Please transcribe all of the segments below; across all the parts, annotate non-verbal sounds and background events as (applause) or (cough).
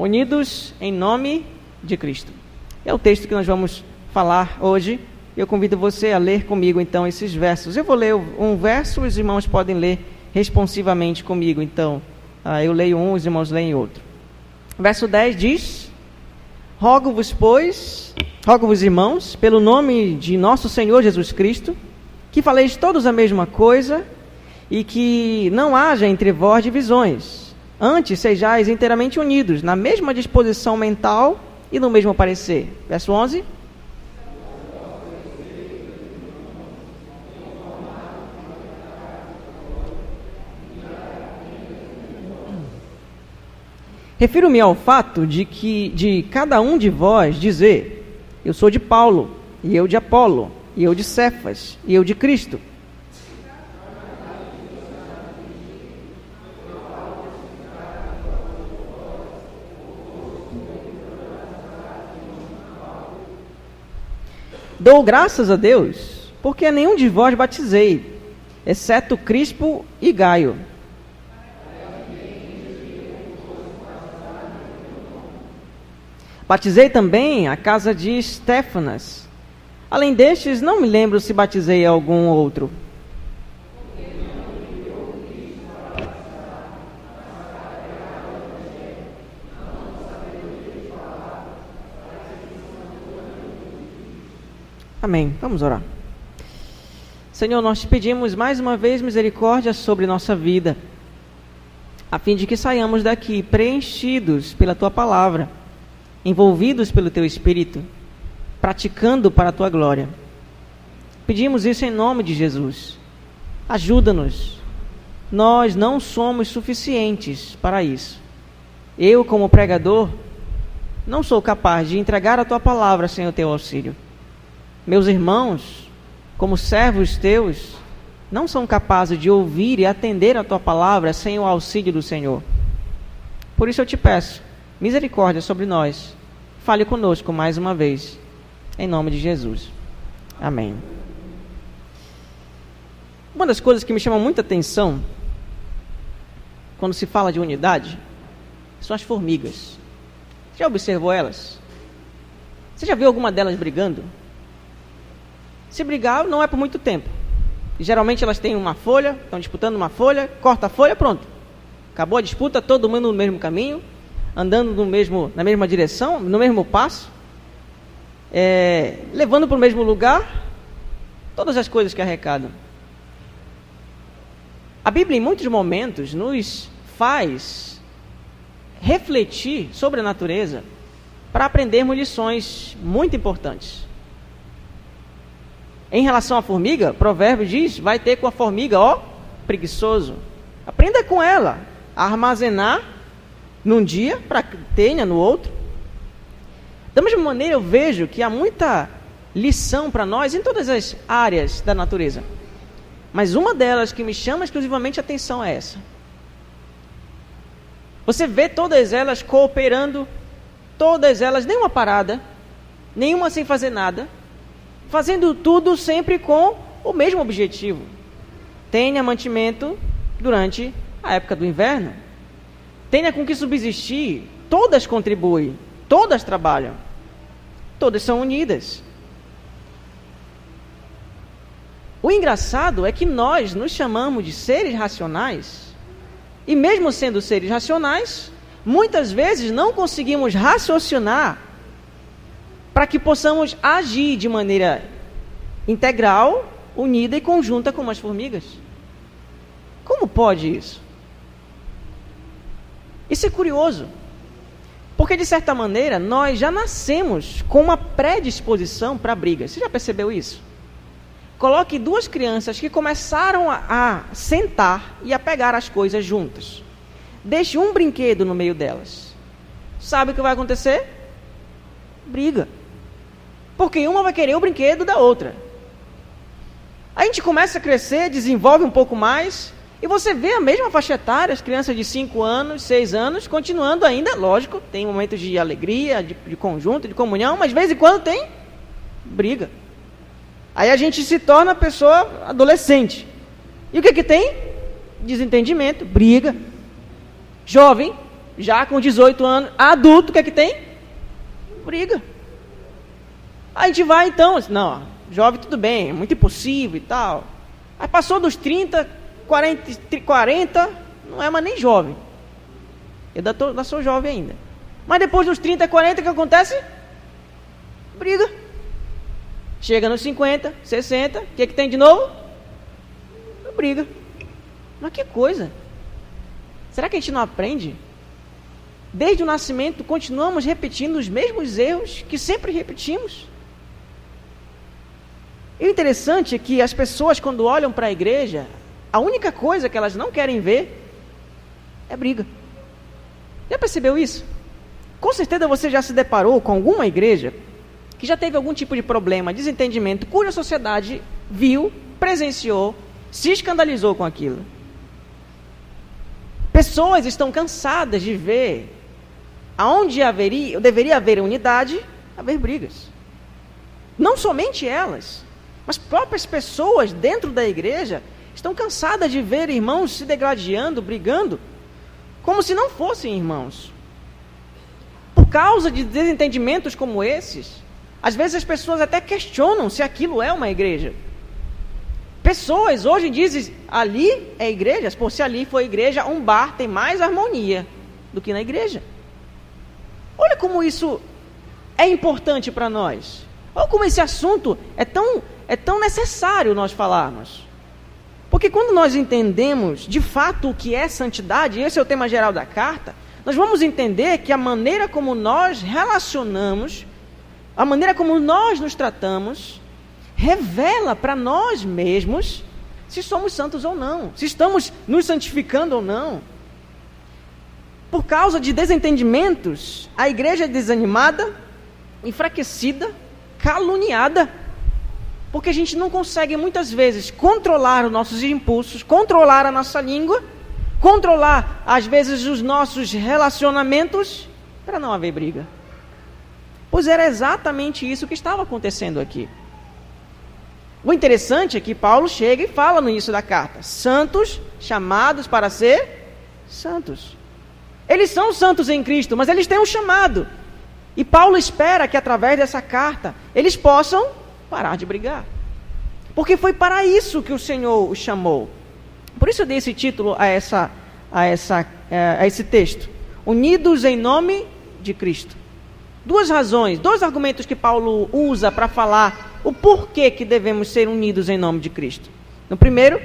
unidos em nome de Cristo. É o texto que nós vamos falar hoje. Eu convido você a ler comigo então esses versos. Eu vou ler um verso, os irmãos podem ler responsivamente comigo. Então, ah, eu leio um, os irmãos leem outro. Verso 10 diz: Rogo-vos, pois, rogo-vos, irmãos, pelo nome de nosso Senhor Jesus Cristo, que faleis todos a mesma coisa e que não haja entre vós divisões. Antes sejais inteiramente unidos, na mesma disposição mental e no mesmo parecer. Verso 11. Refiro-me ao fato de que de cada um de vós dizer: Eu sou de Paulo, e eu de Apolo, e eu de Cefas, e eu de Cristo. Dou graças a Deus, porque a nenhum de vós batizei, exceto Crispo e Gaio. Batizei também a casa de Estéfanas. Além destes, não me lembro se batizei algum outro. Amém. Vamos orar. Senhor, nós te pedimos mais uma vez misericórdia sobre nossa vida, a fim de que saiamos daqui preenchidos pela tua palavra, envolvidos pelo teu espírito, praticando para a tua glória. Pedimos isso em nome de Jesus. Ajuda-nos. Nós não somos suficientes para isso. Eu, como pregador, não sou capaz de entregar a tua palavra sem o teu auxílio. Meus irmãos, como servos teus, não são capazes de ouvir e atender a tua palavra sem o auxílio do Senhor. Por isso eu te peço, misericórdia sobre nós. Fale conosco mais uma vez, em nome de Jesus. Amém. Uma das coisas que me chama muita atenção quando se fala de unidade são as formigas. Já observou elas? Você já viu alguma delas brigando? Se brigar, não é por muito tempo. Geralmente elas têm uma folha, estão disputando uma folha, corta a folha, pronto. Acabou a disputa, todo mundo no mesmo caminho, andando no mesmo, na mesma direção, no mesmo passo, é, levando para o mesmo lugar todas as coisas que arrecadam. A Bíblia, em muitos momentos, nos faz refletir sobre a natureza para aprendermos lições muito importantes. Em relação à formiga, provérbio diz: vai ter com a formiga, ó, preguiçoso. Aprenda com ela a armazenar num dia para que tenha no outro. Da mesma maneira, eu vejo que há muita lição para nós em todas as áreas da natureza. Mas uma delas que me chama exclusivamente a atenção é essa. Você vê todas elas cooperando, todas elas, nenhuma parada, nenhuma sem fazer nada fazendo tudo sempre com o mesmo objetivo: tenha mantimento durante a época do inverno, tenha com que subsistir. Todas contribuem, todas trabalham, todas são unidas. O engraçado é que nós nos chamamos de seres racionais, e mesmo sendo seres racionais, muitas vezes não conseguimos raciocinar para que possamos agir de maneira integral, unida e conjunta como as formigas. Como pode isso? Isso é curioso. Porque, de certa maneira, nós já nascemos com uma predisposição para brigas. Você já percebeu isso? Coloque duas crianças que começaram a, a, sentar e a pegar as coisas juntas. Deixe um brinquedo no meio delas. Sabe o que vai acontecer? Briga. Porque uma vai querer o brinquedo da outra. A gente começa a crescer, desenvolve um pouco mais, e você vê a mesma faixa etária, as crianças de 5 anos, 6 anos, continuando ainda, lógico, tem momentos de alegria, de, de conjunto, de comunhão, mas de vez em quando tem briga. Aí a gente se torna pessoa adolescente. E o que que tem? Desentendimento, briga. Jovem, já com 18 anos, adulto, o que que tem? Briga. A gente vai então, não, jovem tudo bem, é muito impossível e tal. Aí passou dos 30, 40, 40 não é mais nem jovem. Eu ainda, tô, sou jovem ainda. Mas depois dos 30, 40, o que acontece? Briga. Chega nos 50, 60, o que, que tem de novo? Briga. Mas que coisa. Será que a gente não aprende? Desde o nascimento, continuamos repetindo os mesmos erros que sempre repetimos. E o interessante é que as pessoas, quando olham para a igreja, a única coisa que elas não querem ver é briga. Já percebeu isso? Com certeza você já se deparou com alguma igreja que já teve algum tipo de problema, desentendimento, cuja sociedade viu, presenciou, se escandalizou com aquilo. Pessoas estão cansadas de ver aonde haveria, deveria haver unidade, haver brigas. Não somente elas, mas próprias pessoas dentro da igreja estão cansadas de ver irmãos se degladiando, brigando, como se não fossem irmãos. Por causa de desentendimentos como esses, às vezes as pessoas até questionam se aquilo é uma igreja. Pessoas hoje dizem, ali é igreja, por se ali for igreja, um bar tem mais harmonia do que na igreja. Olha como isso é importante para nós. Olha como esse assunto é tão, é tão necessário nós falarmos. Porque quando nós entendemos de fato o que é santidade, esse é o tema geral da carta, nós vamos entender que a maneira como nós relacionamos a maneira como nós nos tratamos revela para nós mesmos se somos santos ou não, se estamos nos santificando ou não. Por causa de desentendimentos, a igreja é desanimada, enfraquecida, caluniada, porque a gente não consegue muitas vezes controlar os nossos impulsos, controlar a nossa língua, controlar às vezes os nossos relacionamentos, para não haver briga. Pois era exatamente isso que estava acontecendo aqui. O interessante é que Paulo chega e fala no início da carta: santos chamados para ser santos. Eles são santos em Cristo, mas eles têm um chamado. E Paulo espera que através dessa carta eles possam parar de brigar. Porque foi para isso que o Senhor os chamou. Por isso eu dei esse título a, essa, a, essa, eh, a esse texto: Unidos em nome de Cristo. Duas razões, dois argumentos que Paulo usa para falar o porquê que devemos ser unidos em nome de Cristo. No primeiro,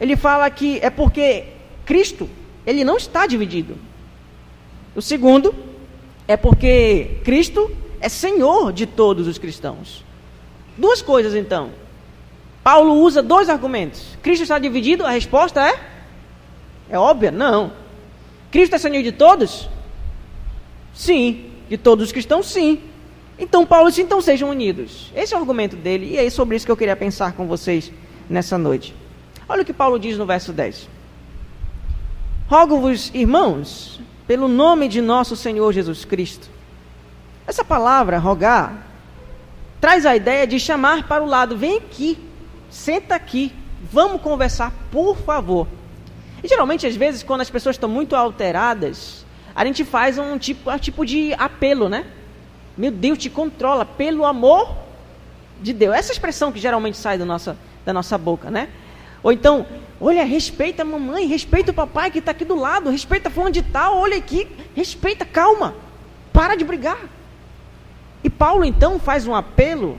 ele fala que é porque Cristo, ele não está dividido. O segundo, é porque Cristo é Senhor de todos os cristãos. Duas coisas então. Paulo usa dois argumentos. Cristo está dividido? A resposta é é óbvia? Não. Cristo é Senhor de todos? Sim. De todos os cristãos, sim. Então Paulo disse, então sejam unidos. Esse é o argumento dele, e é sobre isso que eu queria pensar com vocês nessa noite. Olha o que Paulo diz no verso 10. Rogo-vos, irmãos, pelo nome de nosso Senhor Jesus Cristo. Essa palavra, rogar, traz a ideia de chamar para o lado. Vem aqui, senta aqui, vamos conversar, por favor. E geralmente, às vezes, quando as pessoas estão muito alteradas, a gente faz um tipo, um tipo de apelo, né? Meu Deus, te controla, pelo amor de Deus. Essa expressão que geralmente sai da nossa, da nossa boca, né? Ou então, olha, respeita a mamãe, respeita o papai que está aqui do lado, respeita a fulano de tal, olha aqui, respeita, calma, para de brigar. E Paulo então faz um apelo,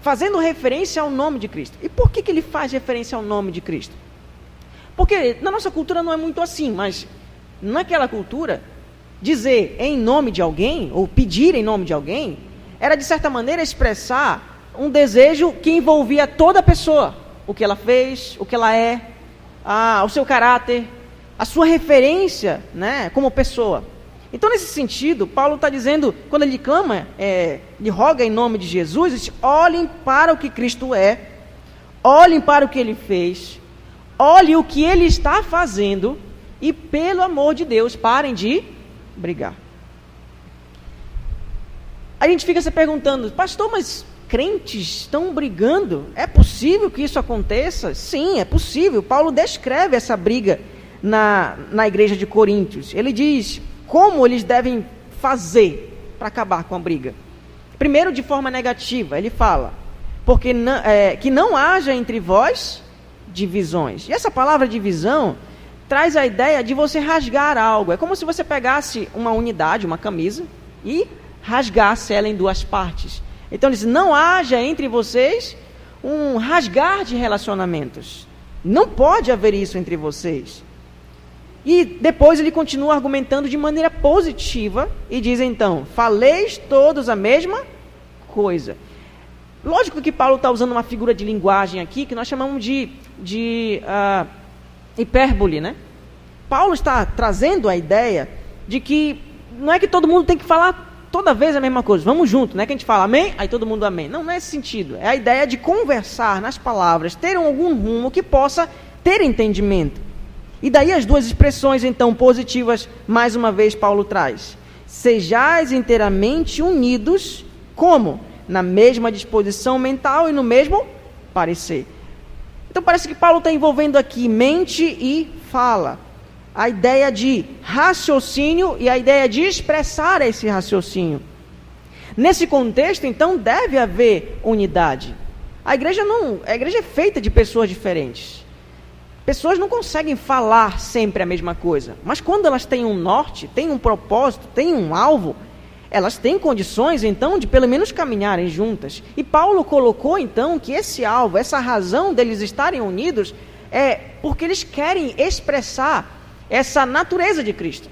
fazendo referência ao nome de Cristo. E por que, que ele faz referência ao nome de Cristo? Porque na nossa cultura não é muito assim, mas naquela cultura, dizer em nome de alguém, ou pedir em nome de alguém, era de certa maneira expressar um desejo que envolvia toda a pessoa. O que ela fez, o que ela é, a, o seu caráter, a sua referência né, como pessoa. Então, nesse sentido, Paulo está dizendo, quando ele clama, é, ele roga em nome de Jesus, diz, olhem para o que Cristo é, olhem para o que ele fez, olhem o que ele está fazendo e pelo amor de Deus, parem de brigar. A gente fica se perguntando, pastor, mas crentes estão brigando? É possível que isso aconteça? Sim, é possível. Paulo descreve essa briga na, na igreja de Coríntios. Ele diz como eles devem fazer para acabar com a briga. Primeiro, de forma negativa, ele fala: porque não, é, que não haja entre vós divisões. E essa palavra divisão traz a ideia de você rasgar algo. É como se você pegasse uma unidade, uma camisa, e rasgasse ela em duas partes. Então diz: não haja entre vocês um rasgar de relacionamentos. Não pode haver isso entre vocês. E depois ele continua argumentando de maneira positiva e diz então: faleis todos a mesma coisa. Lógico que Paulo está usando uma figura de linguagem aqui que nós chamamos de, de uh, hipérbole, né? Paulo está trazendo a ideia de que não é que todo mundo tem que falar toda vez a mesma coisa. Vamos junto, não é que a gente fala amém, aí todo mundo amém. Não, não é esse sentido. É a ideia de conversar nas palavras, ter algum rumo que possa ter entendimento. E daí as duas expressões então positivas, mais uma vez Paulo traz. Sejais inteiramente unidos, como? Na mesma disposição mental e no mesmo parecer. Então parece que Paulo está envolvendo aqui mente e fala a ideia de raciocínio e a ideia de expressar esse raciocínio. Nesse contexto, então, deve haver unidade. A igreja não, a igreja é feita de pessoas diferentes. Pessoas não conseguem falar sempre a mesma coisa, mas quando elas têm um norte, têm um propósito, têm um alvo, elas têm condições então de pelo menos caminharem juntas. E Paulo colocou então que esse alvo, essa razão deles estarem unidos é porque eles querem expressar essa natureza de Cristo.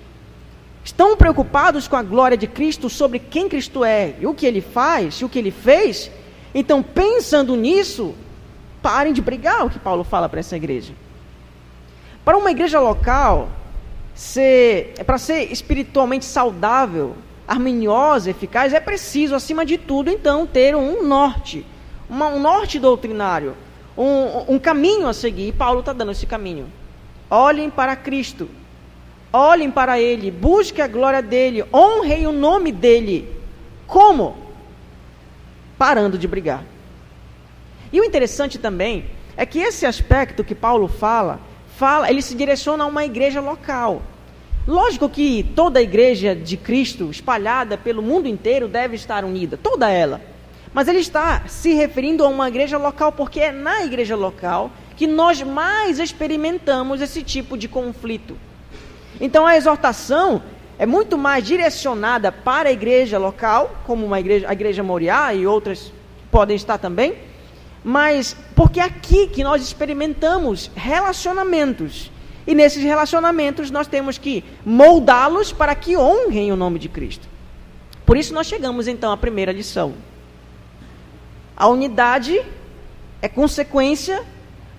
Estão preocupados com a glória de Cristo sobre quem Cristo é e o que ele faz e o que ele fez? Então, pensando nisso, parem de brigar, o que Paulo fala para essa igreja. Para uma igreja local, ser, é para ser espiritualmente saudável, harmoniosa, eficaz, é preciso, acima de tudo, então, ter um norte, uma, um norte doutrinário, um, um caminho a seguir. E Paulo está dando esse caminho. Olhem para Cristo. Olhem para Ele. Busquem a glória dele. Honrem o nome dele. Como? Parando de brigar. E o interessante também é que esse aspecto que Paulo fala, fala, ele se direciona a uma igreja local. Lógico que toda a igreja de Cristo, espalhada pelo mundo inteiro, deve estar unida, toda ela. Mas ele está se referindo a uma igreja local, porque é na igreja local que nós mais experimentamos esse tipo de conflito. Então a exortação é muito mais direcionada para a igreja local, como uma igreja, a igreja Moriá e outras podem estar também, mas porque é aqui que nós experimentamos relacionamentos. E nesses relacionamentos nós temos que moldá-los para que honrem o nome de Cristo. Por isso nós chegamos então à primeira lição. A unidade é consequência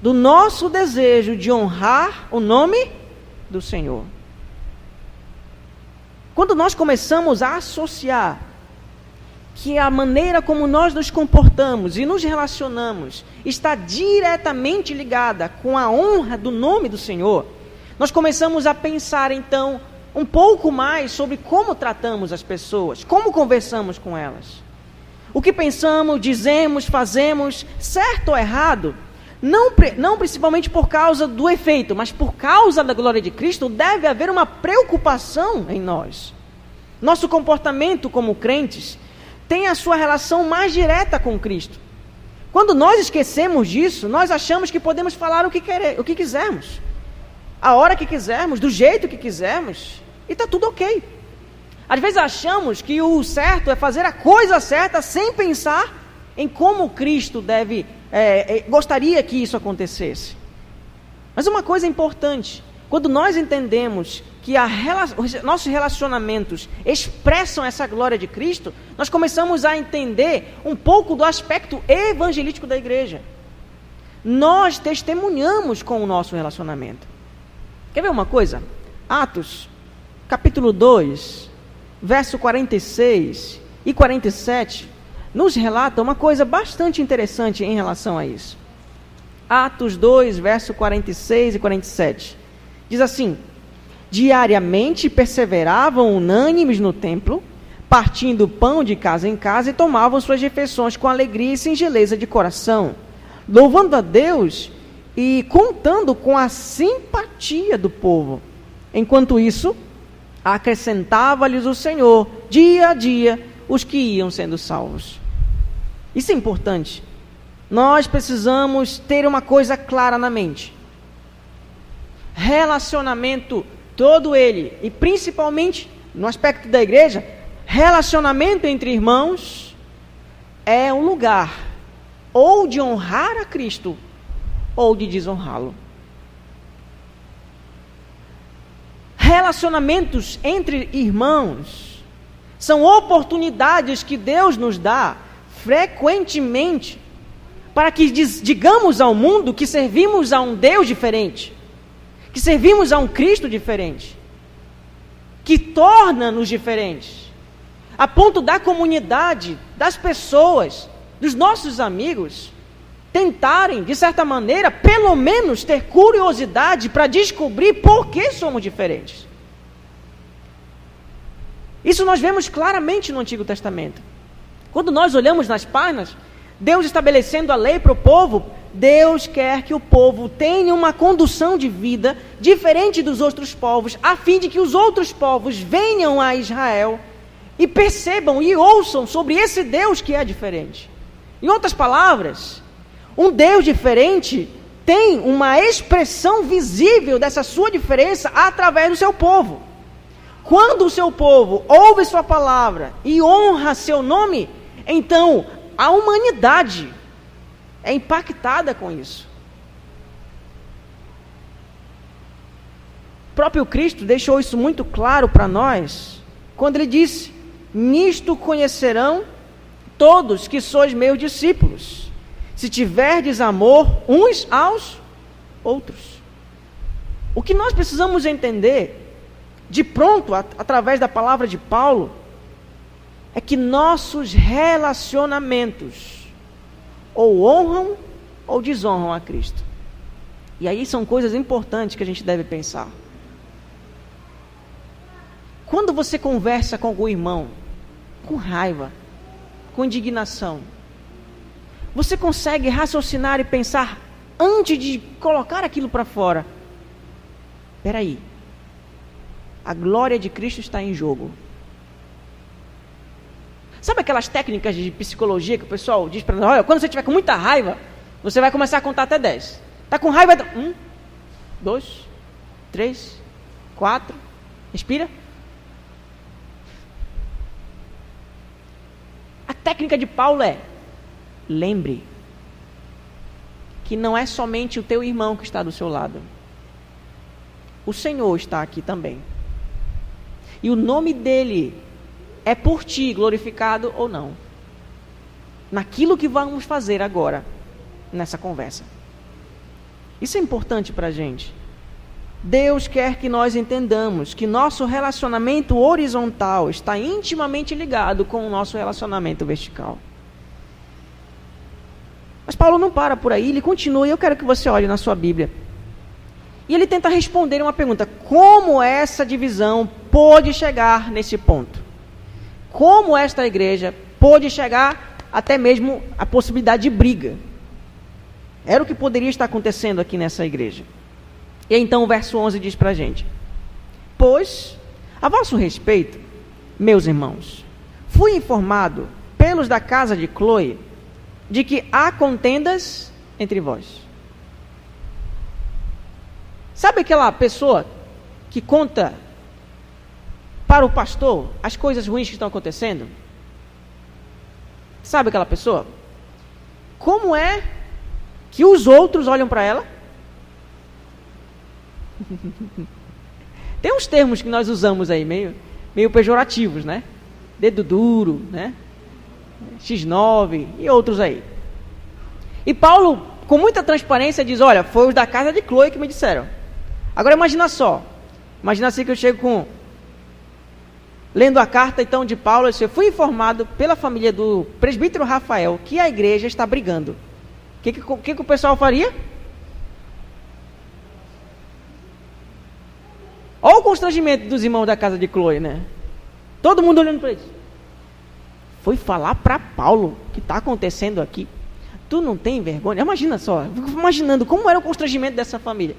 do nosso desejo de honrar o nome do Senhor. Quando nós começamos a associar que a maneira como nós nos comportamos e nos relacionamos está diretamente ligada com a honra do nome do Senhor, nós começamos a pensar então um pouco mais sobre como tratamos as pessoas, como conversamos com elas. O que pensamos, dizemos, fazemos, certo ou errado, não, não principalmente por causa do efeito, mas por causa da glória de Cristo, deve haver uma preocupação em nós. Nosso comportamento como crentes tem a sua relação mais direta com Cristo. Quando nós esquecemos disso, nós achamos que podemos falar o que, querer, o que quisermos, a hora que quisermos, do jeito que quisermos, e está tudo ok. Às vezes achamos que o certo é fazer a coisa certa sem pensar em como Cristo deve é, é, gostaria que isso acontecesse. Mas uma coisa importante, quando nós entendemos que a, nossos relacionamentos expressam essa glória de Cristo, nós começamos a entender um pouco do aspecto evangelístico da igreja. Nós testemunhamos com o nosso relacionamento. Quer ver uma coisa? Atos, capítulo 2, verso 46 e 47 nos relata uma coisa bastante interessante em relação a isso. Atos 2, verso 46 e 47. Diz assim: Diariamente perseveravam unânimes no templo, partindo pão de casa em casa e tomavam suas refeições com alegria e singeleza de coração, louvando a Deus e contando com a simpatia do povo. Enquanto isso, acrescentava-lhes o Senhor, dia a dia, os que iam sendo salvos. Isso é importante. Nós precisamos ter uma coisa clara na mente. Relacionamento, todo ele, e principalmente no aspecto da igreja, relacionamento entre irmãos é um lugar ou de honrar a Cristo ou de desonrá-lo. Relacionamentos entre irmãos são oportunidades que Deus nos dá frequentemente para que digamos ao mundo que servimos a um Deus diferente, que servimos a um Cristo diferente, que torna-nos diferentes, a ponto da comunidade, das pessoas, dos nossos amigos, tentarem, de certa maneira, pelo menos ter curiosidade para descobrir por que somos diferentes. Isso nós vemos claramente no Antigo Testamento. Quando nós olhamos nas páginas, Deus estabelecendo a lei para o povo, Deus quer que o povo tenha uma condução de vida diferente dos outros povos, a fim de que os outros povos venham a Israel e percebam e ouçam sobre esse Deus que é diferente. Em outras palavras, um Deus diferente tem uma expressão visível dessa sua diferença através do seu povo. Quando o seu povo ouve sua palavra e honra seu nome, então a humanidade é impactada com isso. O próprio Cristo deixou isso muito claro para nós quando ele disse: Nisto conhecerão todos que sois meus discípulos se tiverdes amor uns aos outros. O que nós precisamos entender, de pronto, at através da palavra de Paulo, é que nossos relacionamentos ou honram ou desonram a Cristo. E aí são coisas importantes que a gente deve pensar. Quando você conversa com algum irmão, com raiva, com indignação, você consegue raciocinar e pensar antes de colocar aquilo para fora. Espera aí. A glória de Cristo está em jogo. Sabe aquelas técnicas de psicologia que o pessoal diz para nós? Olha, quando você estiver com muita raiva, você vai começar a contar até 10. Está com raiva? Um, dois, três, quatro. Respira. A técnica de Paulo é lembre que não é somente o teu irmão que está do seu lado. O Senhor está aqui também. E o nome dele é por ti glorificado ou não. Naquilo que vamos fazer agora, nessa conversa. Isso é importante para a gente. Deus quer que nós entendamos que nosso relacionamento horizontal está intimamente ligado com o nosso relacionamento vertical. Mas Paulo não para por aí, ele continua, e eu quero que você olhe na sua Bíblia. E ele tenta responder uma pergunta: como essa divisão pôde chegar nesse ponto? Como esta igreja pôde chegar até mesmo a possibilidade de briga? Era o que poderia estar acontecendo aqui nessa igreja. E então o verso 11 diz para a gente: Pois, a vosso respeito, meus irmãos, fui informado pelos da casa de Chloe de que há contendas entre vós. Sabe aquela pessoa que conta para o pastor as coisas ruins que estão acontecendo? Sabe aquela pessoa? Como é que os outros olham para ela? (laughs) Tem uns termos que nós usamos aí, meio, meio pejorativos, né? Dedo duro, né? X9 e outros aí. E Paulo, com muita transparência, diz: Olha, foi os da casa de Chloe que me disseram. Agora imagina só. Imagina assim que eu chego com. Lendo a carta então de Paulo, eu fui informado pela família do presbítero Rafael que a igreja está brigando. O que, que, que, o pessoal faria? Olha o constrangimento dos irmãos da casa de Chloe, né? Todo mundo olhando para eles foi falar para Paulo o que está acontecendo aqui. Tu não tem vergonha? Imagina só, imaginando como era o constrangimento dessa família.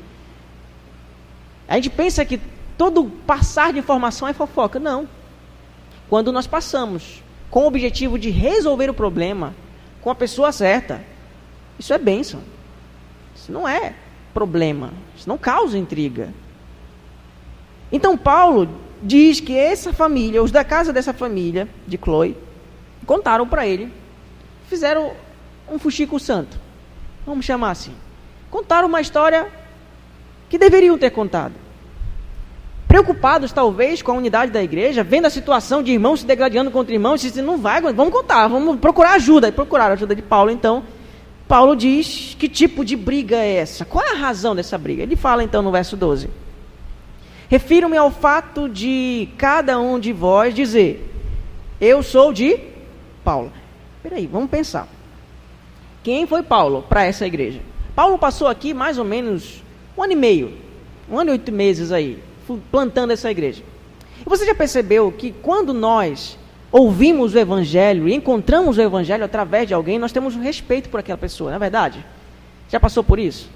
A gente pensa que todo passar de informação é fofoca. Não. Quando nós passamos com o objetivo de resolver o problema com a pessoa certa, isso é bênção. Isso não é problema. Isso não causa intriga. Então Paulo diz que essa família, os da casa dessa família, de Chloe, contaram para ele, fizeram um fuxico santo. Vamos chamar assim. Contaram uma história que deveriam ter contado. Preocupados, talvez, com a unidade da igreja, vendo a situação de irmãos se degradando contra irmãos, dizem, não vai, vamos contar, vamos procurar ajuda. E procuraram a ajuda de Paulo, então. Paulo diz que tipo de briga é essa? Qual é a razão dessa briga? Ele fala então no verso 12. Refiro-me ao fato de cada um de vós dizer: Eu sou de Paulo. Peraí, vamos pensar. Quem foi Paulo para essa igreja? Paulo passou aqui mais ou menos um ano e meio, um ano e oito meses aí, plantando essa igreja. E você já percebeu que quando nós ouvimos o Evangelho e encontramos o Evangelho através de alguém, nós temos um respeito por aquela pessoa, não é verdade? Já passou por isso?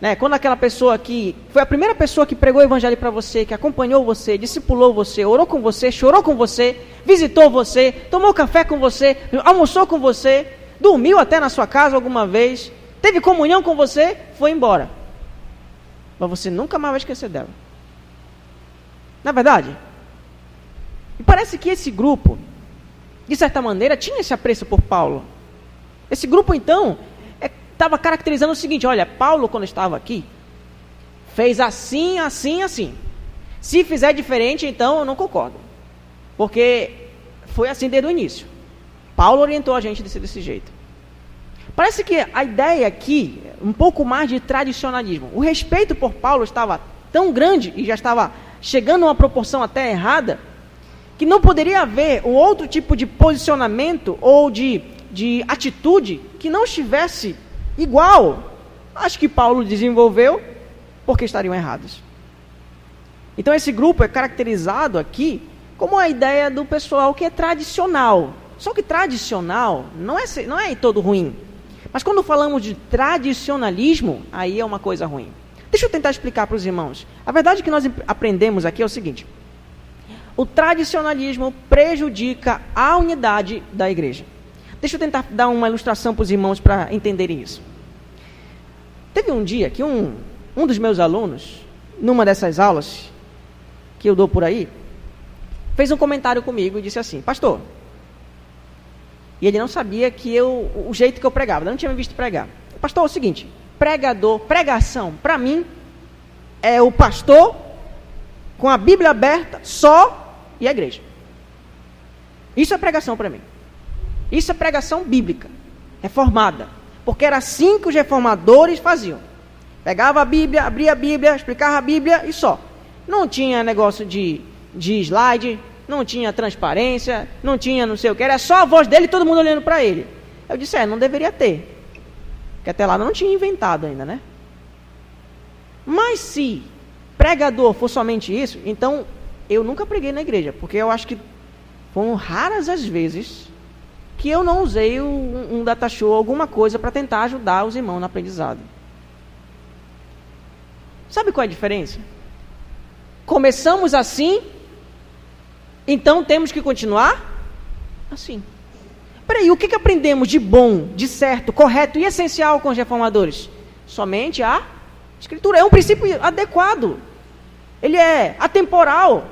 Né? Quando aquela pessoa que foi a primeira pessoa que pregou o Evangelho para você, que acompanhou você, discipulou você, orou com você, chorou com você, visitou você, tomou café com você, almoçou com você, dormiu até na sua casa alguma vez, teve comunhão com você, foi embora. Mas você nunca mais vai esquecer dela. Na é verdade? E parece que esse grupo, de certa maneira, tinha esse apreço por Paulo. Esse grupo, então, estava caracterizando o seguinte: olha, Paulo, quando estava aqui, fez assim, assim, assim. Se fizer diferente, então eu não concordo. Porque foi assim desde o início. Paulo orientou a gente desse, desse jeito. Parece que a ideia aqui, um pouco mais de tradicionalismo. O respeito por Paulo estava tão grande e já estava chegando a uma proporção até errada, que não poderia haver um outro tipo de posicionamento ou de, de atitude que não estivesse igual acho que Paulo desenvolveu, porque estariam errados. Então esse grupo é caracterizado aqui como a ideia do pessoal que é tradicional. Só que tradicional não é, não é todo ruim. Mas quando falamos de tradicionalismo, aí é uma coisa ruim. Deixa eu tentar explicar para os irmãos. A verdade que nós aprendemos aqui é o seguinte: o tradicionalismo prejudica a unidade da igreja. Deixa eu tentar dar uma ilustração para os irmãos para entenderem isso. Teve um dia que um, um dos meus alunos, numa dessas aulas que eu dou por aí, fez um comentário comigo e disse assim: Pastor, e ele não sabia que eu, o jeito que eu pregava, não tinha me visto pregar. Pastor, é o seguinte: pregador, pregação, para mim, é o pastor com a Bíblia aberta só e a igreja. Isso é pregação para mim. Isso é pregação bíblica, reformada. Porque era assim que os reformadores faziam. Pegava a Bíblia, abria a Bíblia, explicava a Bíblia e só. Não tinha negócio de, de slide, não tinha transparência, não tinha não sei o que, era só a voz dele e todo mundo olhando para ele. Eu disse, é, não deveria ter. Porque até lá não tinha inventado ainda, né? Mas se pregador for somente isso, então eu nunca preguei na igreja, porque eu acho que foram raras as vezes que eu não usei um, um data show, alguma coisa para tentar ajudar os irmãos no aprendizado. Sabe qual é a diferença? Começamos assim, então temos que continuar assim. Peraí, o que, que aprendemos de bom, de certo, correto e essencial com os reformadores? Somente a escritura. É um princípio adequado. Ele é atemporal.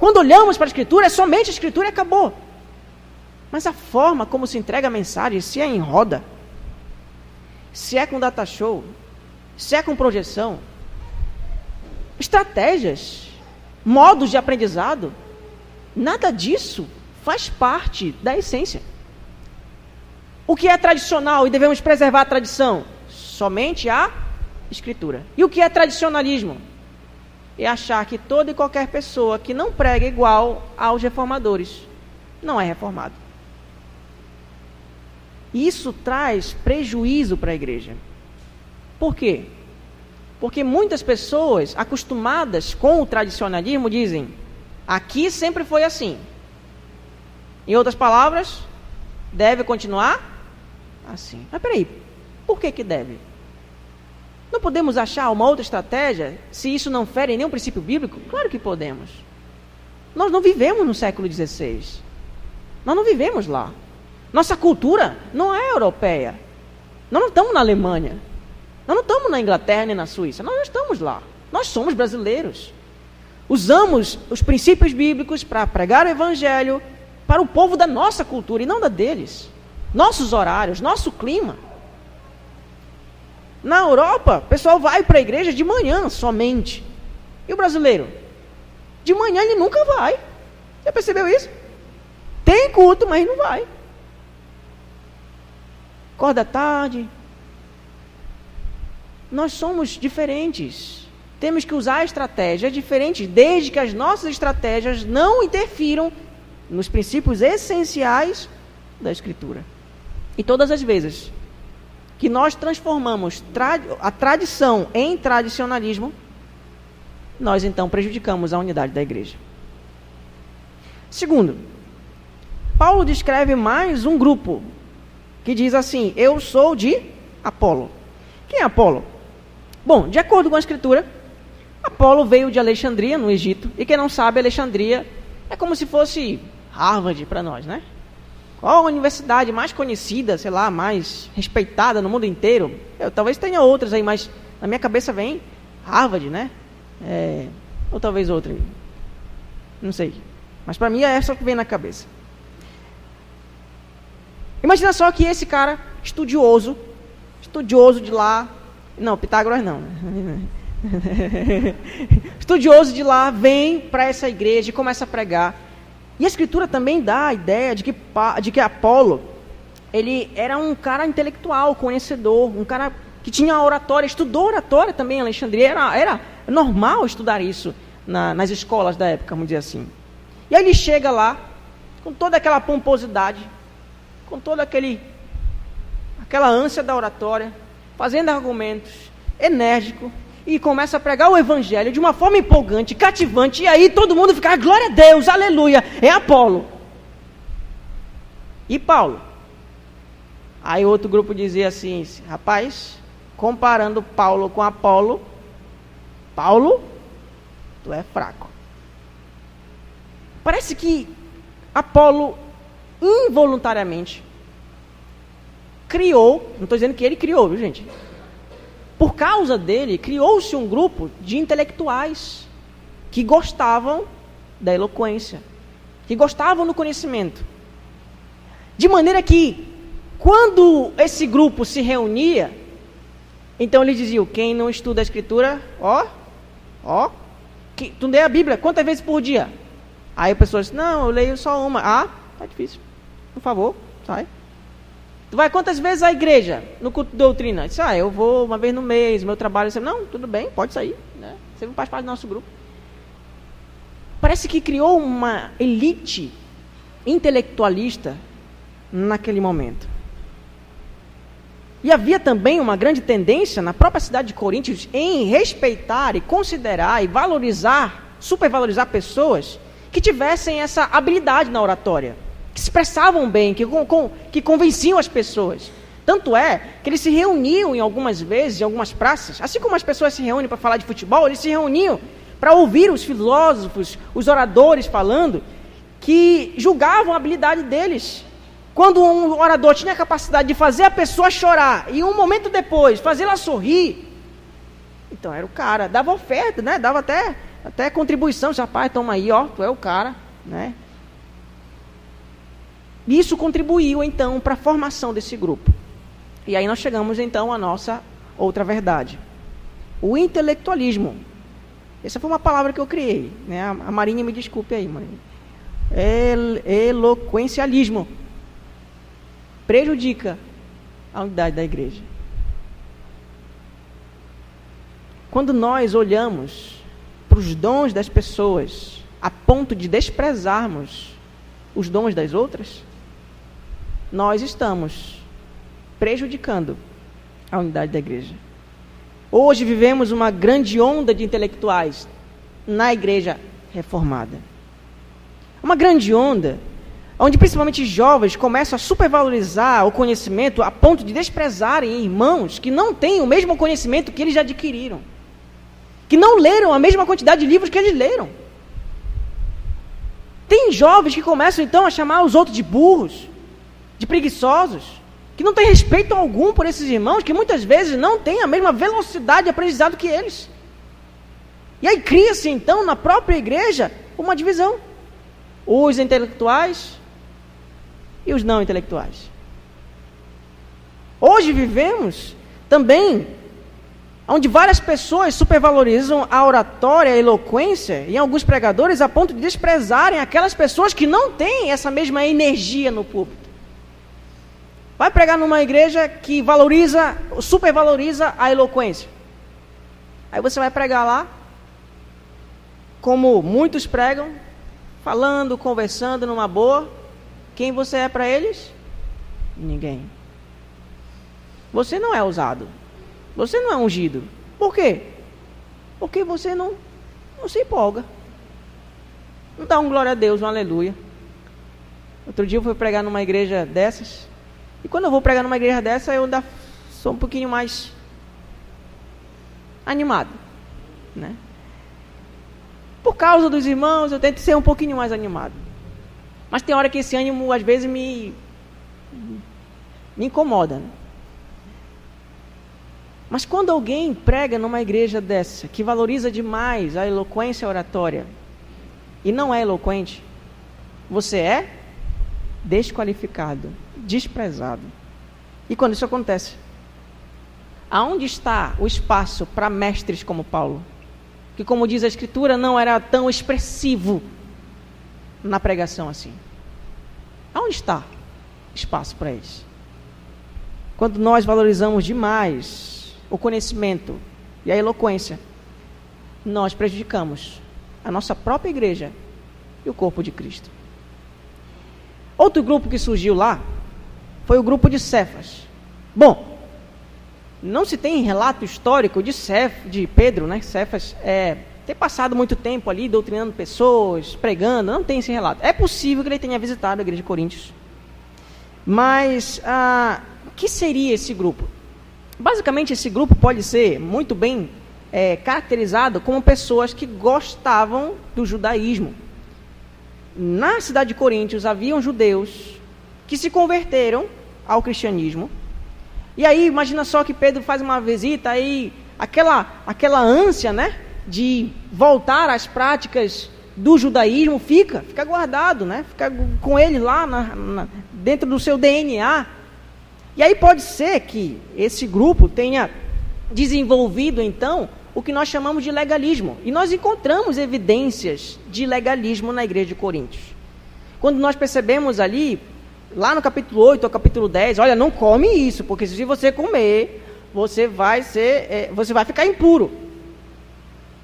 Quando olhamos para a escritura, é somente a escritura e acabou. Mas a forma como se entrega a mensagem, se é em roda, se é com data show, se é com projeção, estratégias, modos de aprendizado, nada disso faz parte da essência. O que é tradicional e devemos preservar a tradição? Somente a escritura. E o que é tradicionalismo? É achar que toda e qualquer pessoa que não prega igual aos reformadores não é reformado. Isso traz prejuízo para a igreja. Por quê? Porque muitas pessoas acostumadas com o tradicionalismo dizem: aqui sempre foi assim. Em outras palavras, deve continuar assim. Mas peraí, por que, que deve? Não podemos achar uma outra estratégia se isso não fere nenhum princípio bíblico? Claro que podemos. Nós não vivemos no século XVI. Nós não vivemos lá. Nossa cultura não é europeia. Nós não estamos na Alemanha. Nós não estamos na Inglaterra nem na Suíça. Nós não estamos lá. Nós somos brasileiros. Usamos os princípios bíblicos para pregar o evangelho para o povo da nossa cultura e não da deles. Nossos horários, nosso clima. Na Europa, o pessoal vai para a igreja de manhã somente. E o brasileiro? De manhã ele nunca vai. Já percebeu isso? Tem culto, mas não vai. Acorda tarde. Nós somos diferentes. Temos que usar estratégias diferentes, desde que as nossas estratégias não interfiram nos princípios essenciais da Escritura. E todas as vezes que nós transformamos a tradição em tradicionalismo, nós então prejudicamos a unidade da igreja. Segundo, Paulo descreve mais um grupo que diz assim: Eu sou de Apolo. Quem é Apolo? Bom, de acordo com a escritura, Apolo veio de Alexandria, no Egito, e quem não sabe, Alexandria é como se fosse Harvard para nós, né? Qual a universidade mais conhecida, sei lá, mais respeitada no mundo inteiro? Eu, talvez tenha outras aí, mas na minha cabeça vem Harvard, né? É, ou talvez outra. Não sei. Mas para mim é essa que vem na cabeça. Imagina só que esse cara, estudioso, estudioso de lá. Não, Pitágoras não. (laughs) estudioso de lá, vem para essa igreja e começa a pregar. E a escritura também dá a ideia de que, de que Apolo ele era um cara intelectual, conhecedor, um cara que tinha oratória, estudou oratória também em Alexandria. Era, era normal estudar isso na, nas escolas da época, vamos dizer assim. E aí ele chega lá, com toda aquela pomposidade, com toda aquele, aquela ânsia da oratória, fazendo argumentos, enérgico, e começa a pregar o evangelho de uma forma empolgante, cativante, e aí todo mundo fica, ah, glória a Deus, aleluia, é Apolo. E Paulo? Aí outro grupo dizia assim, rapaz, comparando Paulo com Apolo, Paulo, tu é fraco. Parece que Apolo involuntariamente criou, não estou dizendo que ele criou, viu gente? Por causa dele, criou-se um grupo de intelectuais que gostavam da eloquência, que gostavam do conhecimento. De maneira que, quando esse grupo se reunia, então eles diziam: quem não estuda a Escritura, ó, ó, que, tu lê a Bíblia quantas vezes por dia? Aí a pessoa diz: não, eu leio só uma. Ah, tá difícil. Por favor, sai. Tu vai quantas vezes à igreja no culto de doutrina? Diz, ah, eu vou uma vez no mês, meu trabalho. Você, não, tudo bem, pode sair. Né? Você não faz parte do nosso grupo. Parece que criou uma elite intelectualista naquele momento. E havia também uma grande tendência na própria cidade de Coríntios em respeitar e considerar e valorizar, supervalorizar pessoas que tivessem essa habilidade na oratória que se expressavam bem, que, com, que convenciam as pessoas. Tanto é que eles se reuniam em algumas vezes, em algumas praças, assim como as pessoas se reúnem para falar de futebol, eles se reuniam para ouvir os filósofos, os oradores falando, que julgavam a habilidade deles. Quando um orador tinha a capacidade de fazer a pessoa chorar e um momento depois fazê-la sorrir, então era o cara, dava oferta, né? Dava até, até contribuição, rapaz, toma aí, ó, tu é o cara, né? Isso contribuiu então para a formação desse grupo. E aí nós chegamos então à nossa outra verdade. O intelectualismo. Essa foi uma palavra que eu criei. Né? A Marinha me desculpe aí, Marinha. El eloquencialismo. Prejudica a unidade da igreja. Quando nós olhamos para os dons das pessoas a ponto de desprezarmos os dons das outras, nós estamos prejudicando a unidade da igreja. Hoje vivemos uma grande onda de intelectuais na igreja reformada. Uma grande onda onde principalmente jovens começam a supervalorizar o conhecimento a ponto de desprezarem irmãos que não têm o mesmo conhecimento que eles já adquiriram, que não leram a mesma quantidade de livros que eles leram. Tem jovens que começam então a chamar os outros de burros, de preguiçosos, que não têm respeito algum por esses irmãos, que muitas vezes não têm a mesma velocidade de aprendizado que eles. E aí cria-se então na própria igreja uma divisão. Os intelectuais e os não intelectuais. Hoje vivemos também onde várias pessoas supervalorizam a oratória, a eloquência, e alguns pregadores a ponto de desprezarem aquelas pessoas que não têm essa mesma energia no púlpito. Vai pregar numa igreja que valoriza, supervaloriza a eloquência. Aí você vai pregar lá, como muitos pregam, falando, conversando numa boa. Quem você é para eles? Ninguém. Você não é usado. Você não é ungido. Por quê? Porque você não, não se empolga. Não dá um glória a Deus, um aleluia. Outro dia eu fui pregar numa igreja dessas. E quando eu vou pregar numa igreja dessa, eu ainda sou um pouquinho mais animado. Né? Por causa dos irmãos, eu tento ser um pouquinho mais animado. Mas tem hora que esse ânimo, às vezes, me, me incomoda. Né? Mas quando alguém prega numa igreja dessa, que valoriza demais a eloquência oratória, e não é eloquente, você é desqualificado, desprezado. E quando isso acontece, aonde está o espaço para mestres como Paulo? que, como diz a Escritura, não era tão expressivo na pregação assim. Aonde está espaço para eles? Quando nós valorizamos demais o conhecimento e a eloquência, nós prejudicamos a nossa própria igreja e o corpo de Cristo. Outro grupo que surgiu lá foi o grupo de Cefas. Bom, não se tem relato histórico de, Cef, de Pedro, né? Cefas, é, ter passado muito tempo ali doutrinando pessoas, pregando, não tem esse relato. É possível que ele tenha visitado a igreja de Coríntios. Mas ah, que seria esse grupo? Basicamente, esse grupo pode ser muito bem é, caracterizado como pessoas que gostavam do judaísmo. Na cidade de Coríntios haviam judeus que se converteram ao cristianismo e aí, imagina só que Pedro faz uma visita, aí aquela, aquela ânsia, né, de voltar às práticas do judaísmo fica, fica guardado, né, fica com ele lá na, na, dentro do seu DNA. E aí pode ser que esse grupo tenha desenvolvido, então, o que nós chamamos de legalismo. E nós encontramos evidências de legalismo na igreja de Coríntios. Quando nós percebemos ali lá no capítulo 8 ou capítulo 10, olha, não come isso, porque se você comer, você vai ser, é, você vai ficar impuro.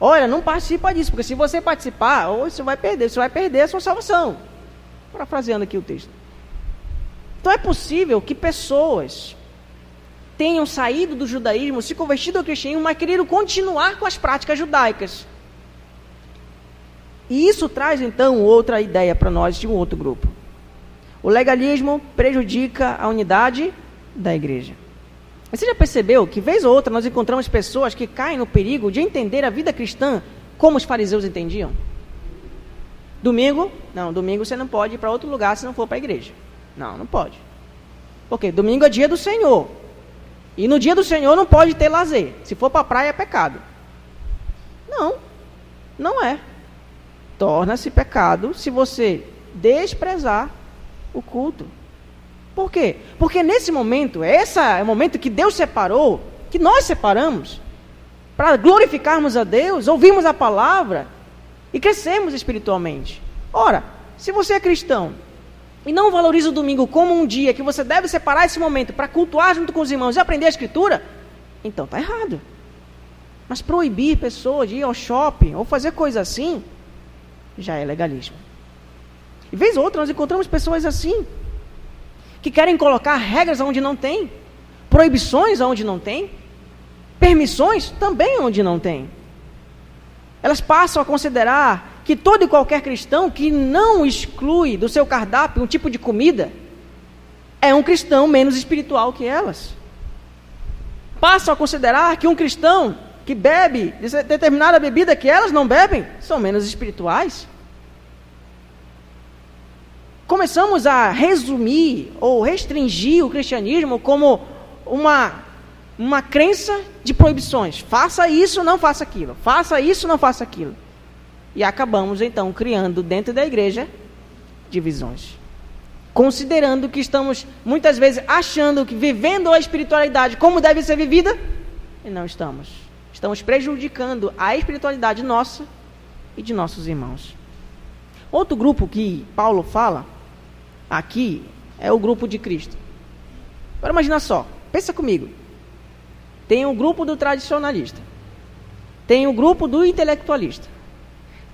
Olha, não participa disso, porque se você participar, ou você vai perder, você vai perder a sua salvação. Parafraseando aqui o texto. Então é possível que pessoas tenham saído do judaísmo, se convertido ao cristianismo, mas queriam continuar com as práticas judaicas. E isso traz então outra ideia para nós de um outro grupo. O legalismo prejudica a unidade da igreja. Você já percebeu que, vez ou outra, nós encontramos pessoas que caem no perigo de entender a vida cristã como os fariseus entendiam? Domingo? Não, domingo você não pode ir para outro lugar se não for para a igreja. Não, não pode. Porque domingo é dia do Senhor. E no dia do Senhor não pode ter lazer. Se for para a praia é pecado. Não, não é. Torna-se pecado se você desprezar o culto. Por quê? Porque nesse momento, esse é o momento que Deus separou, que nós separamos, para glorificarmos a Deus, ouvirmos a palavra e crescermos espiritualmente. Ora, se você é cristão e não valoriza o domingo como um dia que você deve separar esse momento para cultuar junto com os irmãos e aprender a escritura, então está errado. Mas proibir pessoas de ir ao shopping ou fazer coisa assim já é legalismo. E vez ou outra nós encontramos pessoas assim, que querem colocar regras onde não tem, proibições onde não tem, permissões também onde não tem. Elas passam a considerar que todo e qualquer cristão que não exclui do seu cardápio um tipo de comida é um cristão menos espiritual que elas. Passam a considerar que um cristão que bebe determinada bebida que elas não bebem são menos espirituais. Começamos a resumir ou restringir o cristianismo como uma, uma crença de proibições. Faça isso, não faça aquilo. Faça isso, não faça aquilo. E acabamos então criando dentro da igreja divisões. Considerando que estamos muitas vezes achando que vivendo a espiritualidade como deve ser vivida, e não estamos. Estamos prejudicando a espiritualidade nossa e de nossos irmãos. Outro grupo que Paulo fala aqui é o grupo de Cristo. Agora imagina só, pensa comigo. Tem o grupo do tradicionalista. Tem o grupo do intelectualista.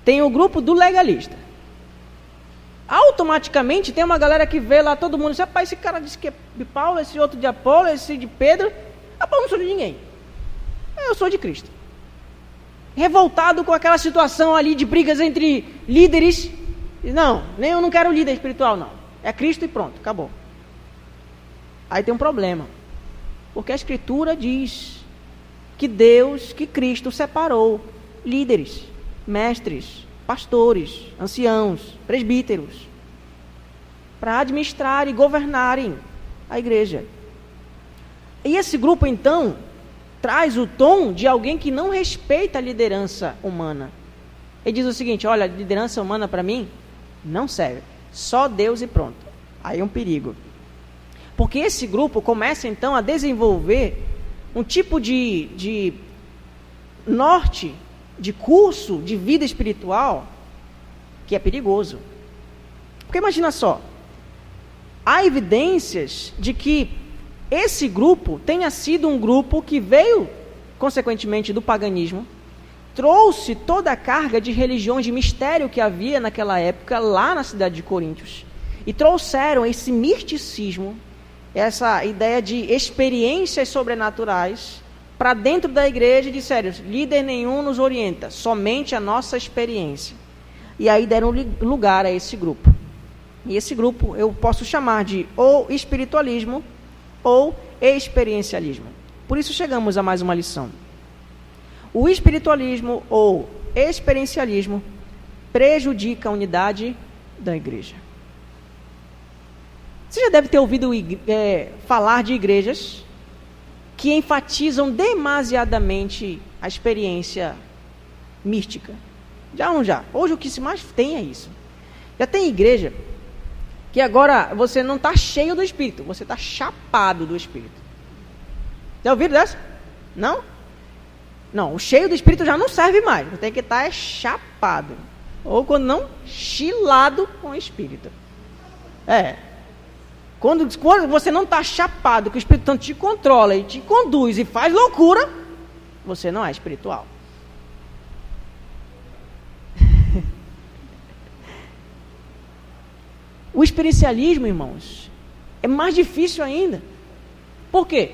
Tem o grupo do legalista. Automaticamente tem uma galera que vê lá todo mundo, rapaz, esse cara disse que é de Paulo, esse outro de Apolo, esse de Pedro. Rapaz, eu não sou de ninguém. Eu sou de Cristo. Revoltado com aquela situação ali de brigas entre líderes. Não, nem eu não quero líder espiritual, não. É Cristo e pronto, acabou. Aí tem um problema. Porque a Escritura diz que Deus, que Cristo separou líderes mestres, pastores, anciãos, presbíteros, para administrar e governarem a igreja. E esse grupo, então, traz o tom de alguém que não respeita a liderança humana. Ele diz o seguinte: olha, liderança humana para mim não serve. Só Deus e pronto. Aí é um perigo. Porque esse grupo começa então a desenvolver um tipo de, de norte de curso de vida espiritual que é perigoso. Porque imagina só, há evidências de que esse grupo tenha sido um grupo que veio, consequentemente, do paganismo, trouxe toda a carga de religiões de mistério que havia naquela época lá na cidade de Coríntios. E trouxeram esse misticismo, essa ideia de experiências sobrenaturais para dentro da igreja e disseram: líder nenhum nos orienta, somente a nossa experiência. E aí deram lugar a esse grupo. E esse grupo eu posso chamar de ou espiritualismo ou experiencialismo. Por isso chegamos a mais uma lição. O espiritualismo ou experiencialismo prejudica a unidade da igreja. Você já deve ter ouvido é, falar de igrejas que enfatizam demasiadamente a experiência mística. Já não já? Hoje o que se mais tem é isso. Já tem igreja que agora você não está cheio do Espírito, você está chapado do Espírito. Já ouviram dessa? Não? Não, o cheio do Espírito já não serve mais. Tem que estar tá chapado. Ou quando não, chilado com o Espírito. É, quando, quando você não está chapado, que o Espírito Santo te controla e te conduz e faz loucura, você não é espiritual. (laughs) o experiencialismo, irmãos, é mais difícil ainda. Por quê?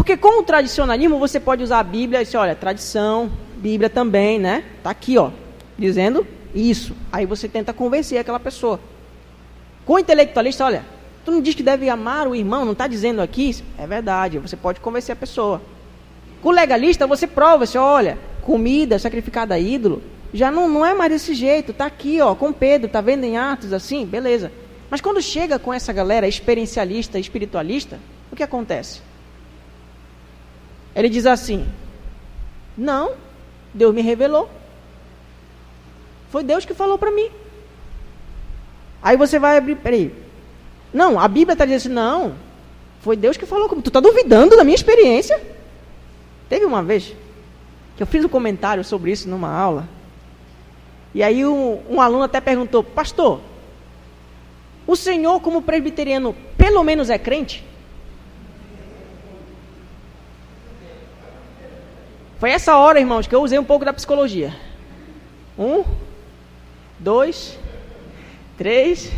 Porque com o tradicionalismo você pode usar a Bíblia e dizer, olha, tradição, Bíblia também, né? Está aqui, ó, dizendo isso. Aí você tenta convencer aquela pessoa. Com o intelectualista, olha, tu não diz que deve amar o irmão, não está dizendo aqui? É verdade, você pode convencer a pessoa. Com o legalista, você prova, se olha, comida sacrificada a ídolo, já não, não é mais desse jeito, está aqui, ó, com Pedro, está vendo em Atos assim, beleza. Mas quando chega com essa galera experiencialista, espiritualista, o que acontece? Ele diz assim: Não, Deus me revelou. Foi Deus que falou para mim. Aí você vai abrir, peraí. Não, a Bíblia está dizendo assim, não. Foi Deus que falou comigo. Tu está duvidando da minha experiência? Teve uma vez que eu fiz um comentário sobre isso numa aula. E aí um, um aluno até perguntou, pastor, o senhor como presbiteriano pelo menos é crente? Foi essa hora, irmãos, que eu usei um pouco da psicologia. Um, dois, três.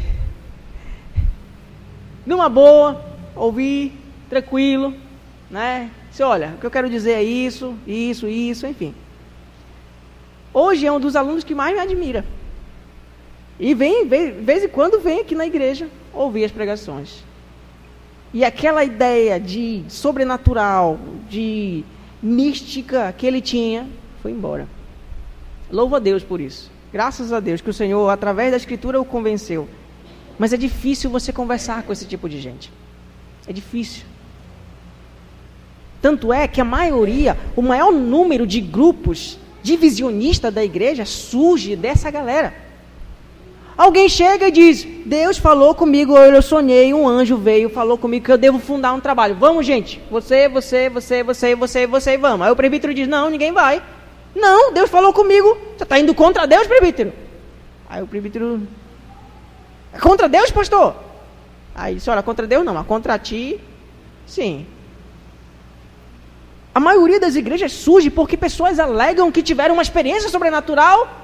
Numa boa, ouvir, tranquilo, né? Se olha, o que eu quero dizer é isso, isso, isso, enfim. Hoje é um dos alunos que mais me admira. E vem, de vez em quando vem aqui na igreja ouvir as pregações. E aquela ideia de sobrenatural, de mística que ele tinha, foi embora. Louvo a Deus por isso. Graças a Deus que o Senhor, através da Escritura, o convenceu. Mas é difícil você conversar com esse tipo de gente. É difícil. Tanto é que a maioria, o maior número de grupos divisionistas da igreja surge dessa galera. Alguém chega e diz: Deus falou comigo, eu sonhei, um anjo veio, falou comigo que eu devo fundar um trabalho. Vamos, gente. Você, você, você, você, você, você, vamos. Aí o presbítero diz: Não, ninguém vai. Não, Deus falou comigo. Você está indo contra Deus, presbítero? Aí o presbítero. É contra Deus, pastor? Aí disse: Olha, contra Deus não, mas contra ti, sim. A maioria das igrejas surge porque pessoas alegam que tiveram uma experiência sobrenatural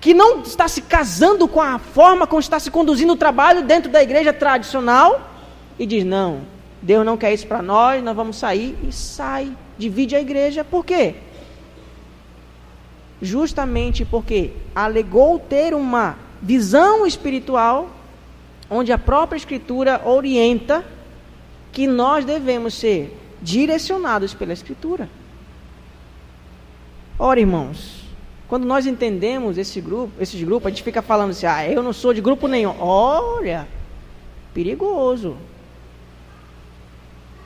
que não está se casando com a forma como está se conduzindo o trabalho dentro da igreja tradicional e diz: Não, Deus não quer isso para nós, nós vamos sair e sai, divide a igreja. Por quê? Justamente porque alegou ter uma visão espiritual onde a própria Escritura orienta que nós devemos ser direcionados pela Escritura. Ora, irmãos, quando nós entendemos esse grupo, esses grupos, a gente fica falando assim: ah, eu não sou de grupo nenhum. Olha, perigoso.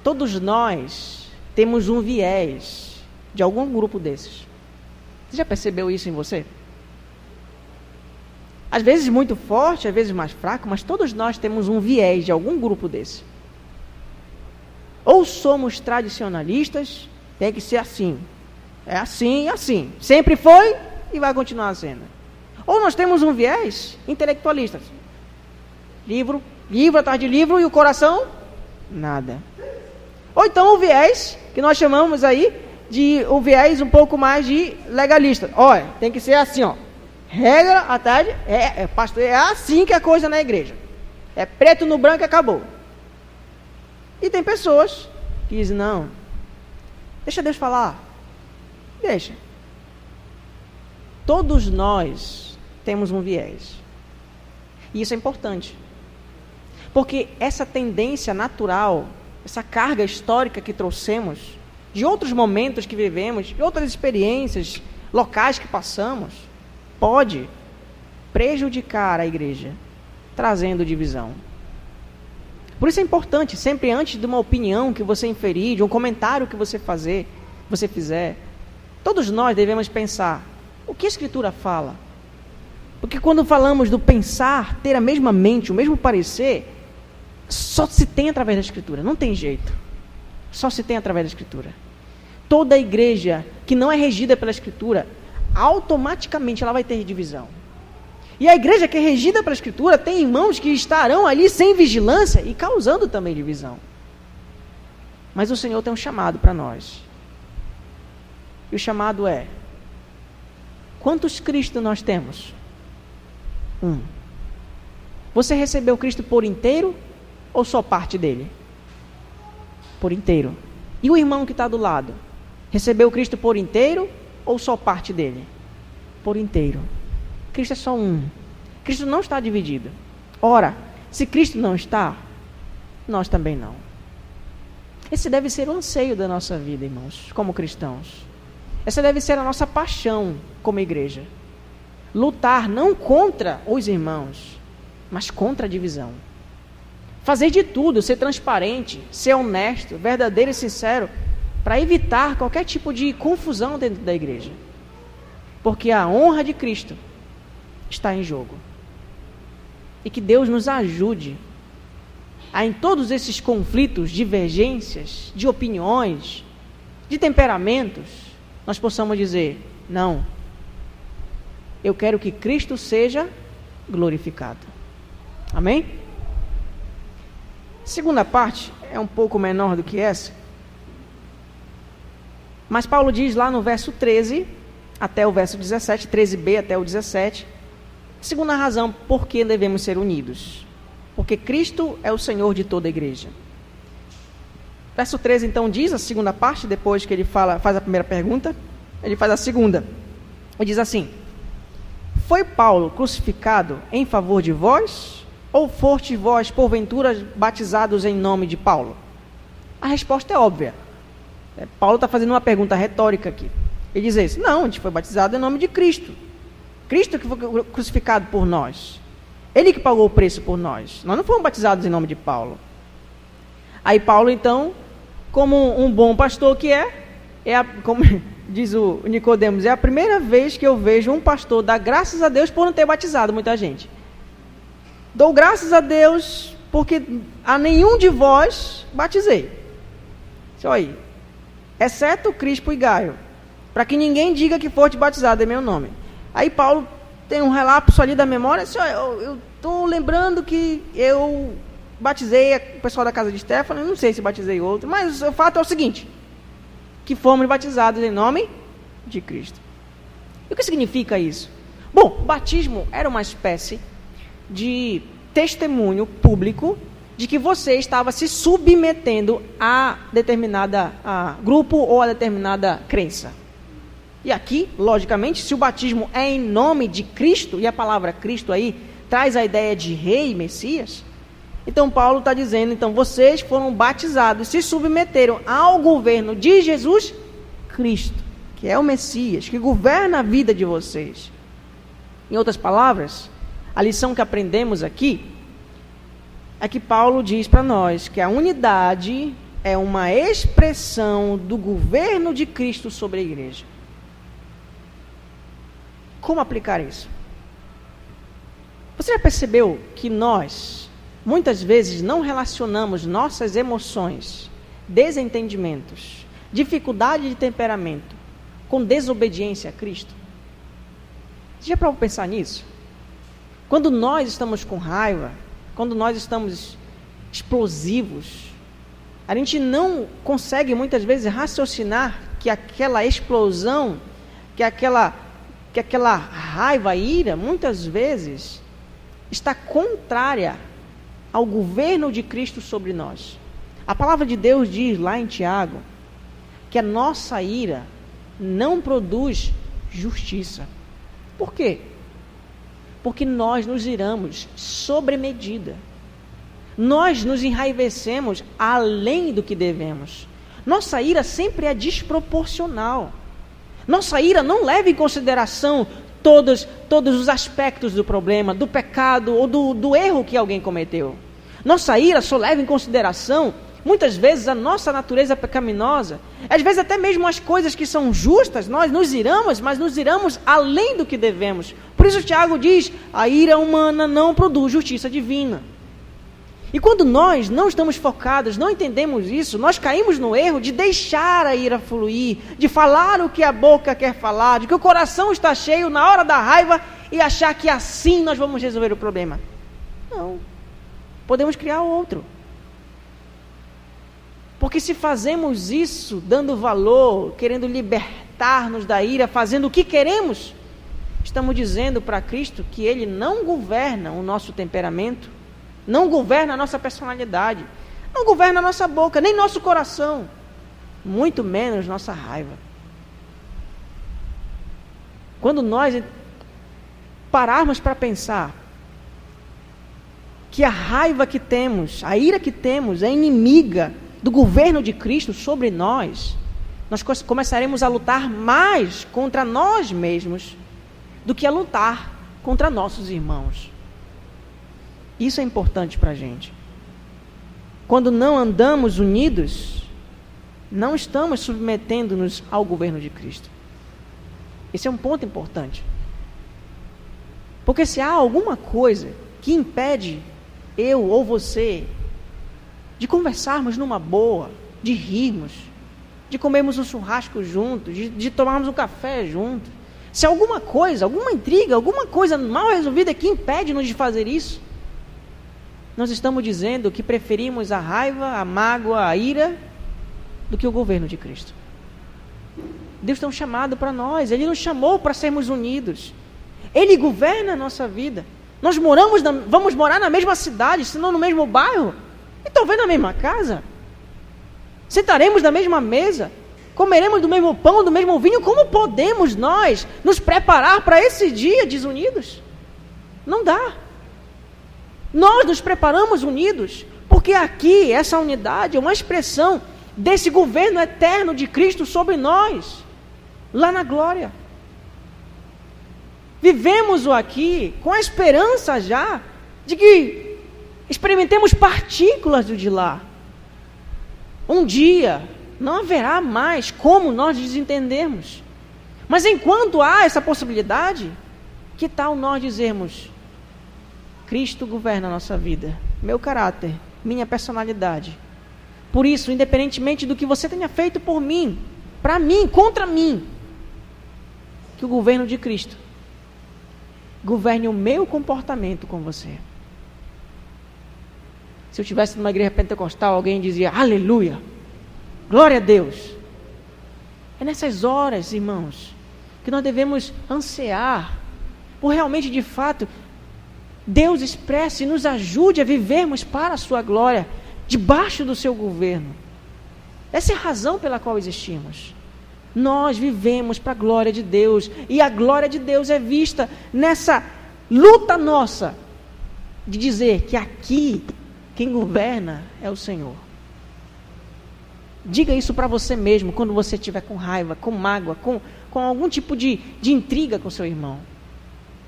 Todos nós temos um viés de algum grupo desses. Você já percebeu isso em você? Às vezes muito forte, às vezes mais fraco, mas todos nós temos um viés de algum grupo desse. Ou somos tradicionalistas, tem que ser assim. É assim assim. Sempre foi e vai continuar sendo. Ou nós temos um viés intelectualista. Livro, livro atrás de livro e o coração, nada. Ou então o viés, que nós chamamos aí de o viés um pouco mais de legalista. Olha, tem que ser assim, ó. Regra à tarde, é, é, pastor, é assim que a coisa na igreja. É preto no branco e acabou. E tem pessoas que dizem, não, deixa Deus falar. Deixa. Todos nós temos um viés. E isso é importante. Porque essa tendência natural, essa carga histórica que trouxemos, de outros momentos que vivemos, de outras experiências locais que passamos, pode prejudicar a igreja, trazendo divisão. Por isso é importante, sempre antes de uma opinião que você inferir, de um comentário que você fazer, você fizer, todos nós devemos pensar: o que a Escritura fala? Porque quando falamos do pensar, ter a mesma mente, o mesmo parecer, só se tem através da Escritura, não tem jeito. Só se tem através da Escritura. Toda igreja que não é regida pela Escritura, automaticamente ela vai ter divisão. E a igreja que é regida pela Escritura tem irmãos que estarão ali sem vigilância e causando também divisão. Mas o Senhor tem um chamado para nós. E o chamado é: quantos Cristo nós temos? Um. Você recebeu Cristo por inteiro ou só parte dele? Por inteiro. E o irmão que está do lado? Recebeu Cristo por inteiro ou só parte dele? Por inteiro. Cristo é só um. Cristo não está dividido. Ora, se Cristo não está, nós também não. Esse deve ser o anseio da nossa vida, irmãos, como cristãos. Essa deve ser a nossa paixão como igreja. Lutar não contra os irmãos, mas contra a divisão. Fazer de tudo, ser transparente, ser honesto, verdadeiro e sincero, para evitar qualquer tipo de confusão dentro da igreja. Porque a honra de Cristo está em jogo. E que Deus nos ajude a, em todos esses conflitos, divergências, de opiniões, de temperamentos, nós possamos dizer: não, eu quero que Cristo seja glorificado. Amém? Segunda parte é um pouco menor do que essa. Mas Paulo diz lá no verso 13 até o verso 17, 13b até o 17, segunda razão por que devemos ser unidos. Porque Cristo é o Senhor de toda a igreja. Verso 13 então diz a segunda parte, depois que ele fala, faz a primeira pergunta, ele faz a segunda. E diz assim: Foi Paulo crucificado em favor de vós? Ou foste vós, porventura, batizados em nome de Paulo? A resposta é óbvia. É, Paulo está fazendo uma pergunta retórica aqui. Ele diz isso: Não, a gente foi batizado em nome de Cristo. Cristo que foi crucificado por nós. Ele que pagou o preço por nós. Nós não fomos batizados em nome de Paulo. Aí Paulo, então, como um bom pastor que é, é a, como (laughs) diz o Nicodemos, é a primeira vez que eu vejo um pastor dar graças a Deus por não ter batizado muita gente. Dou graças a Deus porque a nenhum de vós batizei. Só aí. Exceto Crispo e Gaio. Para que ninguém diga que foste batizado em meu nome. Aí Paulo tem um relapso ali da memória. Assim, eu estou lembrando que eu batizei o pessoal da casa de Stefano, não sei se batizei outro, mas o fato é o seguinte: que fomos batizados em nome de Cristo. E o que significa isso? Bom, o batismo era uma espécie de testemunho público de que você estava se submetendo a determinada a grupo ou a determinada crença. E aqui, logicamente, se o batismo é em nome de Cristo, e a palavra Cristo aí traz a ideia de rei, Messias, então Paulo está dizendo, então vocês foram batizados, se submeteram ao governo de Jesus Cristo, que é o Messias, que governa a vida de vocês. Em outras palavras, a lição que aprendemos aqui é que Paulo diz para nós que a unidade é uma expressão do governo de Cristo sobre a igreja. Como aplicar isso? Você já percebeu que nós, Muitas vezes não relacionamos nossas emoções, desentendimentos, dificuldade de temperamento com desobediência a Cristo. Já para pensar nisso? Quando nós estamos com raiva, quando nós estamos explosivos, a gente não consegue muitas vezes raciocinar que aquela explosão, que aquela, que aquela raiva, ira, muitas vezes está contrária ao governo de Cristo sobre nós. A palavra de Deus diz lá em Tiago que a nossa ira não produz justiça. Por quê? Porque nós nos iramos sobre medida. Nós nos enraivecemos além do que devemos. Nossa ira sempre é desproporcional. Nossa ira não leva em consideração todos, todos os aspectos do problema, do pecado ou do, do erro que alguém cometeu. Nossa ira só leva em consideração, muitas vezes, a nossa natureza pecaminosa. Às vezes, até mesmo as coisas que são justas, nós nos iramos, mas nos iramos além do que devemos. Por isso, Tiago diz: a ira humana não produz justiça divina. E quando nós não estamos focados, não entendemos isso, nós caímos no erro de deixar a ira fluir, de falar o que a boca quer falar, de que o coração está cheio na hora da raiva e achar que assim nós vamos resolver o problema. Não. Podemos criar outro. Porque se fazemos isso, dando valor, querendo libertar-nos da ira, fazendo o que queremos, estamos dizendo para Cristo que Ele não governa o nosso temperamento, não governa a nossa personalidade, não governa a nossa boca, nem nosso coração, muito menos nossa raiva. Quando nós pararmos para pensar que a raiva que temos, a ira que temos é inimiga do governo de Cristo sobre nós, nós começaremos a lutar mais contra nós mesmos do que a lutar contra nossos irmãos. Isso é importante para a gente. Quando não andamos unidos, não estamos submetendo-nos ao governo de Cristo. Esse é um ponto importante. Porque se há alguma coisa que impede eu ou você de conversarmos numa boa, de rirmos, de comermos um churrasco juntos, de, de tomarmos um café juntos, se alguma coisa, alguma intriga, alguma coisa mal resolvida que impede-nos de fazer isso, nós estamos dizendo que preferimos a raiva, a mágoa, a ira do que o governo de Cristo. Deus tem um chamado para nós, Ele nos chamou para sermos unidos. Ele governa a nossa vida. Nós moramos, na, vamos morar na mesma cidade, se não no mesmo bairro, e talvez na mesma casa. Sentaremos na mesma mesa, comeremos do mesmo pão, do mesmo vinho, como podemos nós nos preparar para esse dia desunidos? Não dá. Nós nos preparamos unidos, porque aqui essa unidade é uma expressão desse governo eterno de Cristo sobre nós, lá na glória. Vivemos o aqui com a esperança já de que experimentemos partículas do de lá. Um dia não haverá mais como nós desentendermos. Mas enquanto há essa possibilidade, que tal nós dizermos: Cristo governa a nossa vida, meu caráter, minha personalidade. Por isso, independentemente do que você tenha feito por mim, para mim, contra mim, que o governo de Cristo governe o meu comportamento com você. Se eu estivesse numa igreja pentecostal, alguém dizia aleluia, glória a Deus. É nessas horas, irmãos, que nós devemos ansiar por realmente, de fato, Deus expresse e nos ajude a vivermos para a sua glória, debaixo do seu governo. Essa é a razão pela qual existimos. Nós vivemos para a glória de Deus, e a glória de Deus é vista nessa luta nossa de dizer que aqui quem governa é o Senhor. Diga isso para você mesmo quando você estiver com raiva, com mágoa, com, com algum tipo de, de intriga com seu irmão.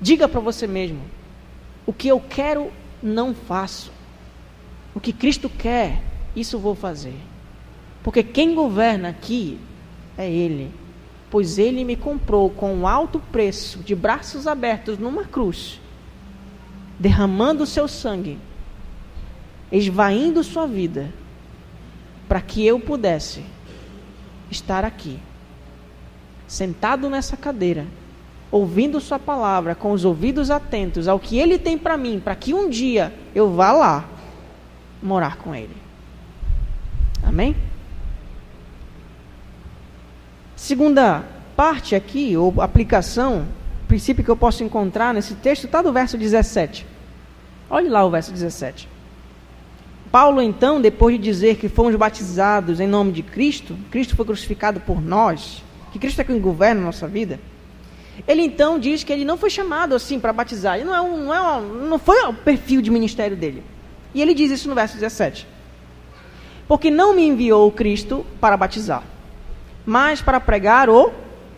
Diga para você mesmo: o que eu quero, não faço. O que Cristo quer, isso vou fazer. Porque quem governa aqui é Ele. Pois Ele me comprou com um alto preço, de braços abertos numa cruz, derramando o seu sangue, esvaindo sua vida, para que eu pudesse estar aqui, sentado nessa cadeira ouvindo Sua palavra, com os ouvidos atentos ao que Ele tem para mim, para que um dia eu vá lá morar com Ele. Amém? Segunda parte aqui, ou aplicação, princípio que eu posso encontrar nesse texto, está do verso 17. Olhe lá o verso 17. Paulo, então, depois de dizer que fomos batizados em nome de Cristo, Cristo foi crucificado por nós, que Cristo é quem governa a nossa vida, ele então diz que ele não foi chamado assim para batizar. Ele não, é um, não, é um, não foi o perfil de ministério dele. E ele diz isso no verso 17. Porque não me enviou Cristo para batizar, mas para pregar o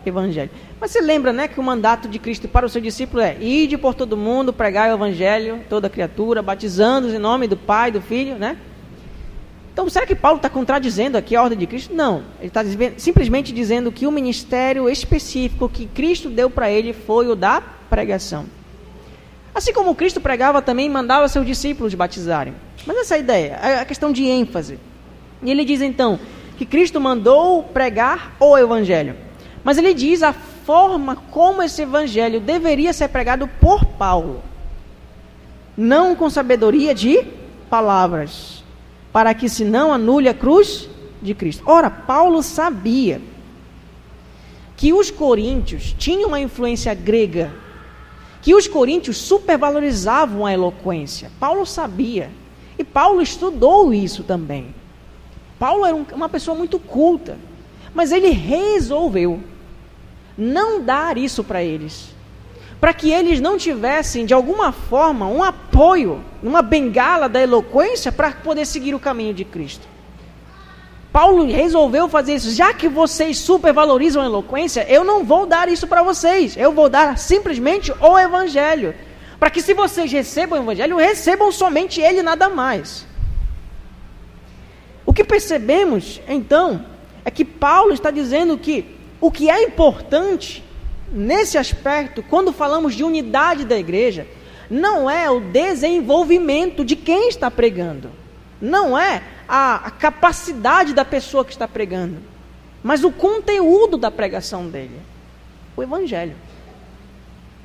evangelho. Mas você lembra, né, que o mandato de Cristo para o seu discípulo é: ide por todo mundo, pregar o evangelho, toda criatura, batizando-os em nome do Pai, do Filho, né? Então, será que Paulo está contradizendo aqui a ordem de Cristo? Não. Ele está simplesmente dizendo que o ministério específico que Cristo deu para ele foi o da pregação. Assim como Cristo pregava, também mandava seus discípulos batizarem. Mas essa é a ideia, é a questão de ênfase. E ele diz então que Cristo mandou pregar o evangelho. Mas ele diz a forma como esse evangelho deveria ser pregado por Paulo. Não com sabedoria de palavras, para que se não anule a cruz de Cristo. Ora, Paulo sabia que os coríntios tinham uma influência grega, que os coríntios supervalorizavam a eloquência. Paulo sabia. E Paulo estudou isso também. Paulo era um, uma pessoa muito culta, mas ele resolveu não dar isso para eles para que eles não tivessem, de alguma forma, um apoio, uma bengala da eloquência para poder seguir o caminho de Cristo. Paulo resolveu fazer isso. Já que vocês supervalorizam a eloquência, eu não vou dar isso para vocês. Eu vou dar simplesmente o Evangelho. Para que, se vocês recebam o Evangelho, recebam somente ele, nada mais. O que percebemos, então, é que Paulo está dizendo que o que é importante nesse aspecto, quando falamos de unidade da igreja, não é o desenvolvimento de quem está pregando, não é a, a capacidade da pessoa que está pregando, mas o conteúdo da pregação dele o Evangelho.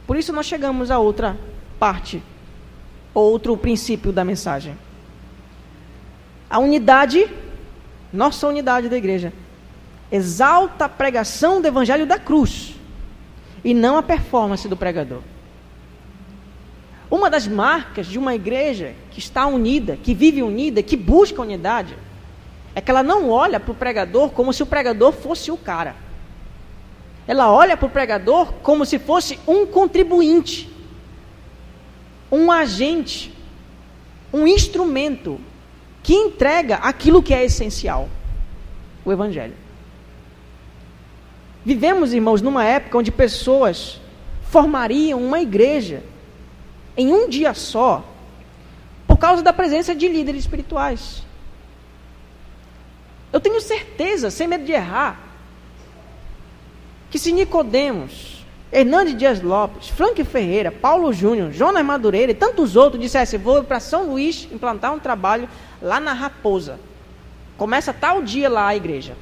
Por isso nós chegamos a outra parte, outro princípio da mensagem. A unidade, nossa unidade da igreja, exalta a pregação do Evangelho da cruz e não a performance do pregador. Uma das marcas de uma igreja que está unida, que vive unida, que busca unidade, é que ela não olha para o pregador como se o pregador fosse o cara. Ela olha para o pregador como se fosse um contribuinte, um agente, um instrumento que entrega aquilo que é essencial o Evangelho. Vivemos, irmãos, numa época onde pessoas formariam uma igreja em um dia só por causa da presença de líderes espirituais. Eu tenho certeza, sem medo de errar, que se Nicodemos, Hernandes Dias Lopes, Frank Ferreira, Paulo Júnior, Jonas Madureira e tantos outros dissessem, vou para São Luís implantar um trabalho lá na Raposa. Começa tal dia lá a igreja.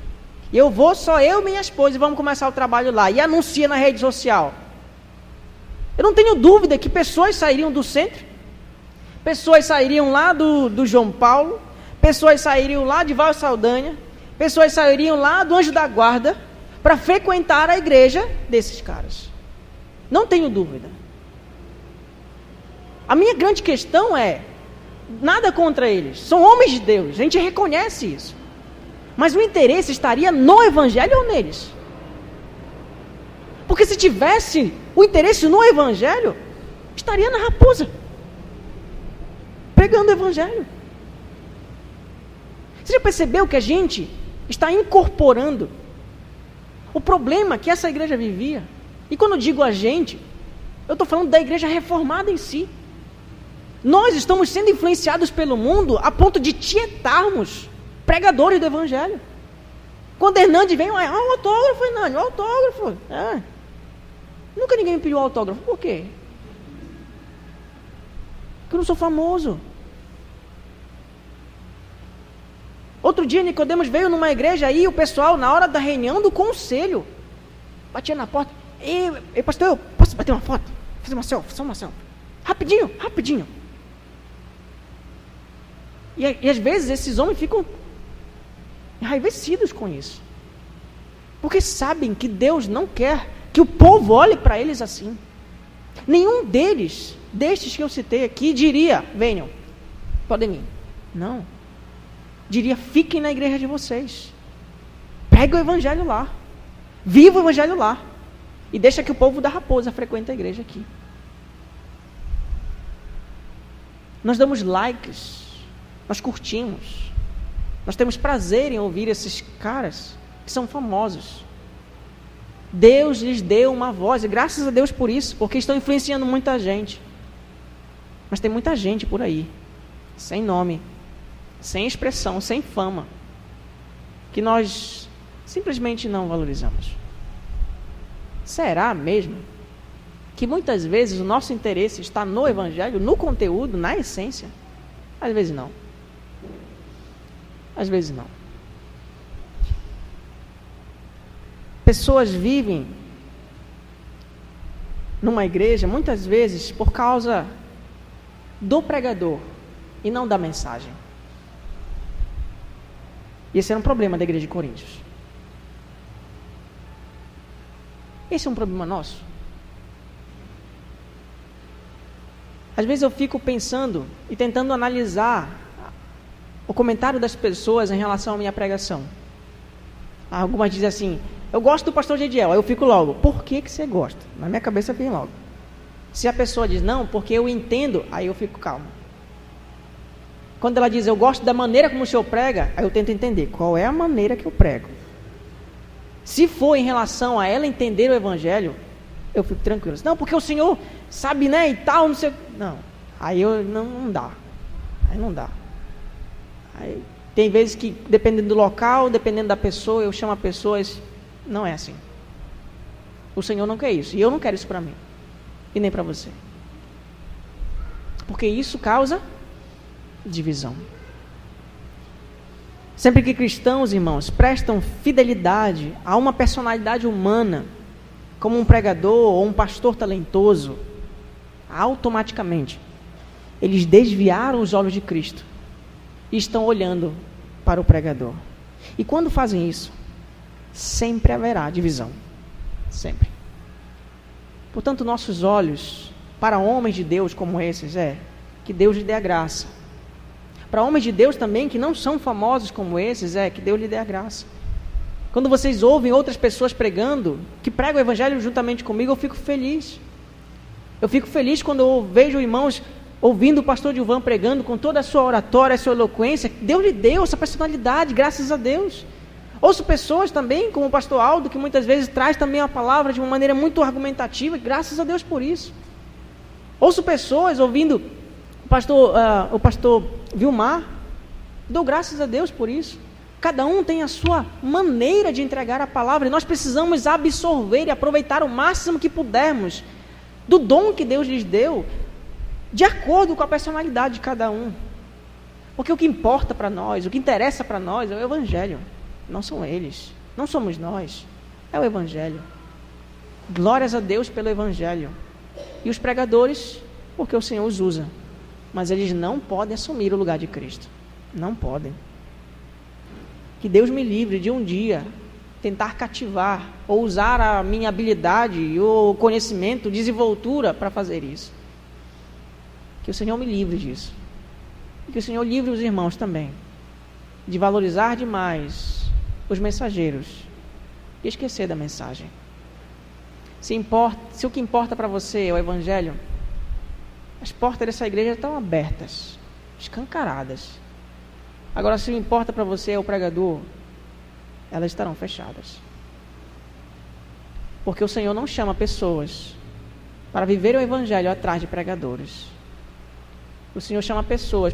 Eu vou só eu e minha esposa e vamos começar o trabalho lá. E anuncia na rede social. Eu não tenho dúvida que pessoas sairiam do centro, pessoas sairiam lá do, do João Paulo, pessoas sairiam lá de Val Saldanha, pessoas sairiam lá do Anjo da Guarda para frequentar a igreja desses caras. Não tenho dúvida. A minha grande questão é: nada contra eles, são homens de Deus, a gente reconhece isso. Mas o interesse estaria no Evangelho ou neles? Porque se tivesse o interesse no Evangelho, estaria na raposa, pregando o Evangelho. Você já percebeu que a gente está incorporando o problema que essa igreja vivia? E quando eu digo a gente, eu estou falando da igreja reformada em si. Nós estamos sendo influenciados pelo mundo a ponto de tietarmos pregadores do Evangelho. Quando Hernandes vem, ah, um autógrafo, Hernandes, um autógrafo. É. Nunca ninguém me pediu autógrafo. Por quê? Porque eu não sou famoso. Outro dia Nicodemos veio numa igreja aí, o pessoal, na hora da reunião do conselho, batia na porta. Ei, ei pastor, eu posso bater uma foto? Fazer uma selfie, só uma selfie. Rapidinho, rapidinho. E, e às vezes esses homens ficam enraivecidos com isso. Porque sabem que Deus não quer que o povo olhe para eles assim. Nenhum deles, destes que eu citei aqui, diria: venham, podem ir. Não. Diria: fiquem na igreja de vocês. Pregue o evangelho lá. Viva o evangelho lá. E deixa que o povo da raposa frequente a igreja aqui. Nós damos likes nós curtimos. Nós temos prazer em ouvir esses caras que são famosos. Deus lhes deu uma voz, e graças a Deus por isso, porque estão influenciando muita gente. Mas tem muita gente por aí, sem nome, sem expressão, sem fama, que nós simplesmente não valorizamos. Será mesmo que muitas vezes o nosso interesse está no Evangelho, no conteúdo, na essência? Às vezes não. Às vezes não. Pessoas vivem numa igreja muitas vezes por causa do pregador e não da mensagem. Esse era um problema da igreja de Coríntios. Esse é um problema nosso. Às vezes eu fico pensando e tentando analisar o comentário das pessoas em relação à minha pregação. Algumas dizem assim: Eu gosto do pastor Gediel. Aí eu fico logo: Por que, que você gosta? Na minha cabeça vem logo. Se a pessoa diz não, porque eu entendo, aí eu fico calmo. Quando ela diz eu gosto da maneira como o senhor prega, aí eu tento entender qual é a maneira que eu prego. Se for em relação a ela entender o evangelho, eu fico tranquilo. Não, porque o senhor sabe, né, e tal, não sei. Não. Aí eu não, não dá. Aí não dá. Aí, tem vezes que, dependendo do local, dependendo da pessoa, eu chamo a pessoas. Não é assim. O Senhor não quer isso. E eu não quero isso para mim. E nem para você. Porque isso causa divisão. Sempre que cristãos, irmãos, prestam fidelidade a uma personalidade humana, como um pregador ou um pastor talentoso, automaticamente eles desviaram os olhos de Cristo e estão olhando para o pregador. E quando fazem isso, sempre haverá divisão. Sempre. Portanto, nossos olhos para homens de Deus como esses é que Deus lhe dê a graça. para homens de Deus também que não são famosos como esses, é que Deus lhe dê a graça. Quando vocês ouvem outras pessoas pregando, que pregam o evangelho juntamente comigo, eu fico feliz. Eu fico feliz quando eu vejo irmãos ouvindo o pastor Gilvan pregando com toda a sua oratória, a sua eloquência. Deus lhe deu essa personalidade, graças a Deus. Ouço pessoas também, como o pastor Aldo, que muitas vezes traz também a palavra de uma maneira muito argumentativa, graças a Deus por isso. Ouço pessoas ouvindo o pastor, uh, o pastor Vilmar, dou graças a Deus por isso. Cada um tem a sua maneira de entregar a palavra e nós precisamos absorver e aproveitar o máximo que pudermos do dom que Deus lhes deu, de acordo com a personalidade de cada um. Porque o que importa para nós, o que interessa para nós é o Evangelho. Não são eles, não somos nós, é o Evangelho. Glórias a Deus pelo Evangelho. E os pregadores, porque o Senhor os usa. Mas eles não podem assumir o lugar de Cristo. Não podem. Que Deus me livre de um dia tentar cativar ou usar a minha habilidade ou conhecimento, desenvoltura para fazer isso. Que o Senhor me livre disso. E que o Senhor livre os irmãos também de valorizar demais os mensageiros e esquecer da mensagem. Se, importa, se o que importa para você é o Evangelho, as portas dessa igreja estão abertas, escancaradas. Agora, se o que importa para você é o pregador, elas estarão fechadas. Porque o Senhor não chama pessoas para viver o Evangelho atrás de pregadores. O Senhor chama pessoas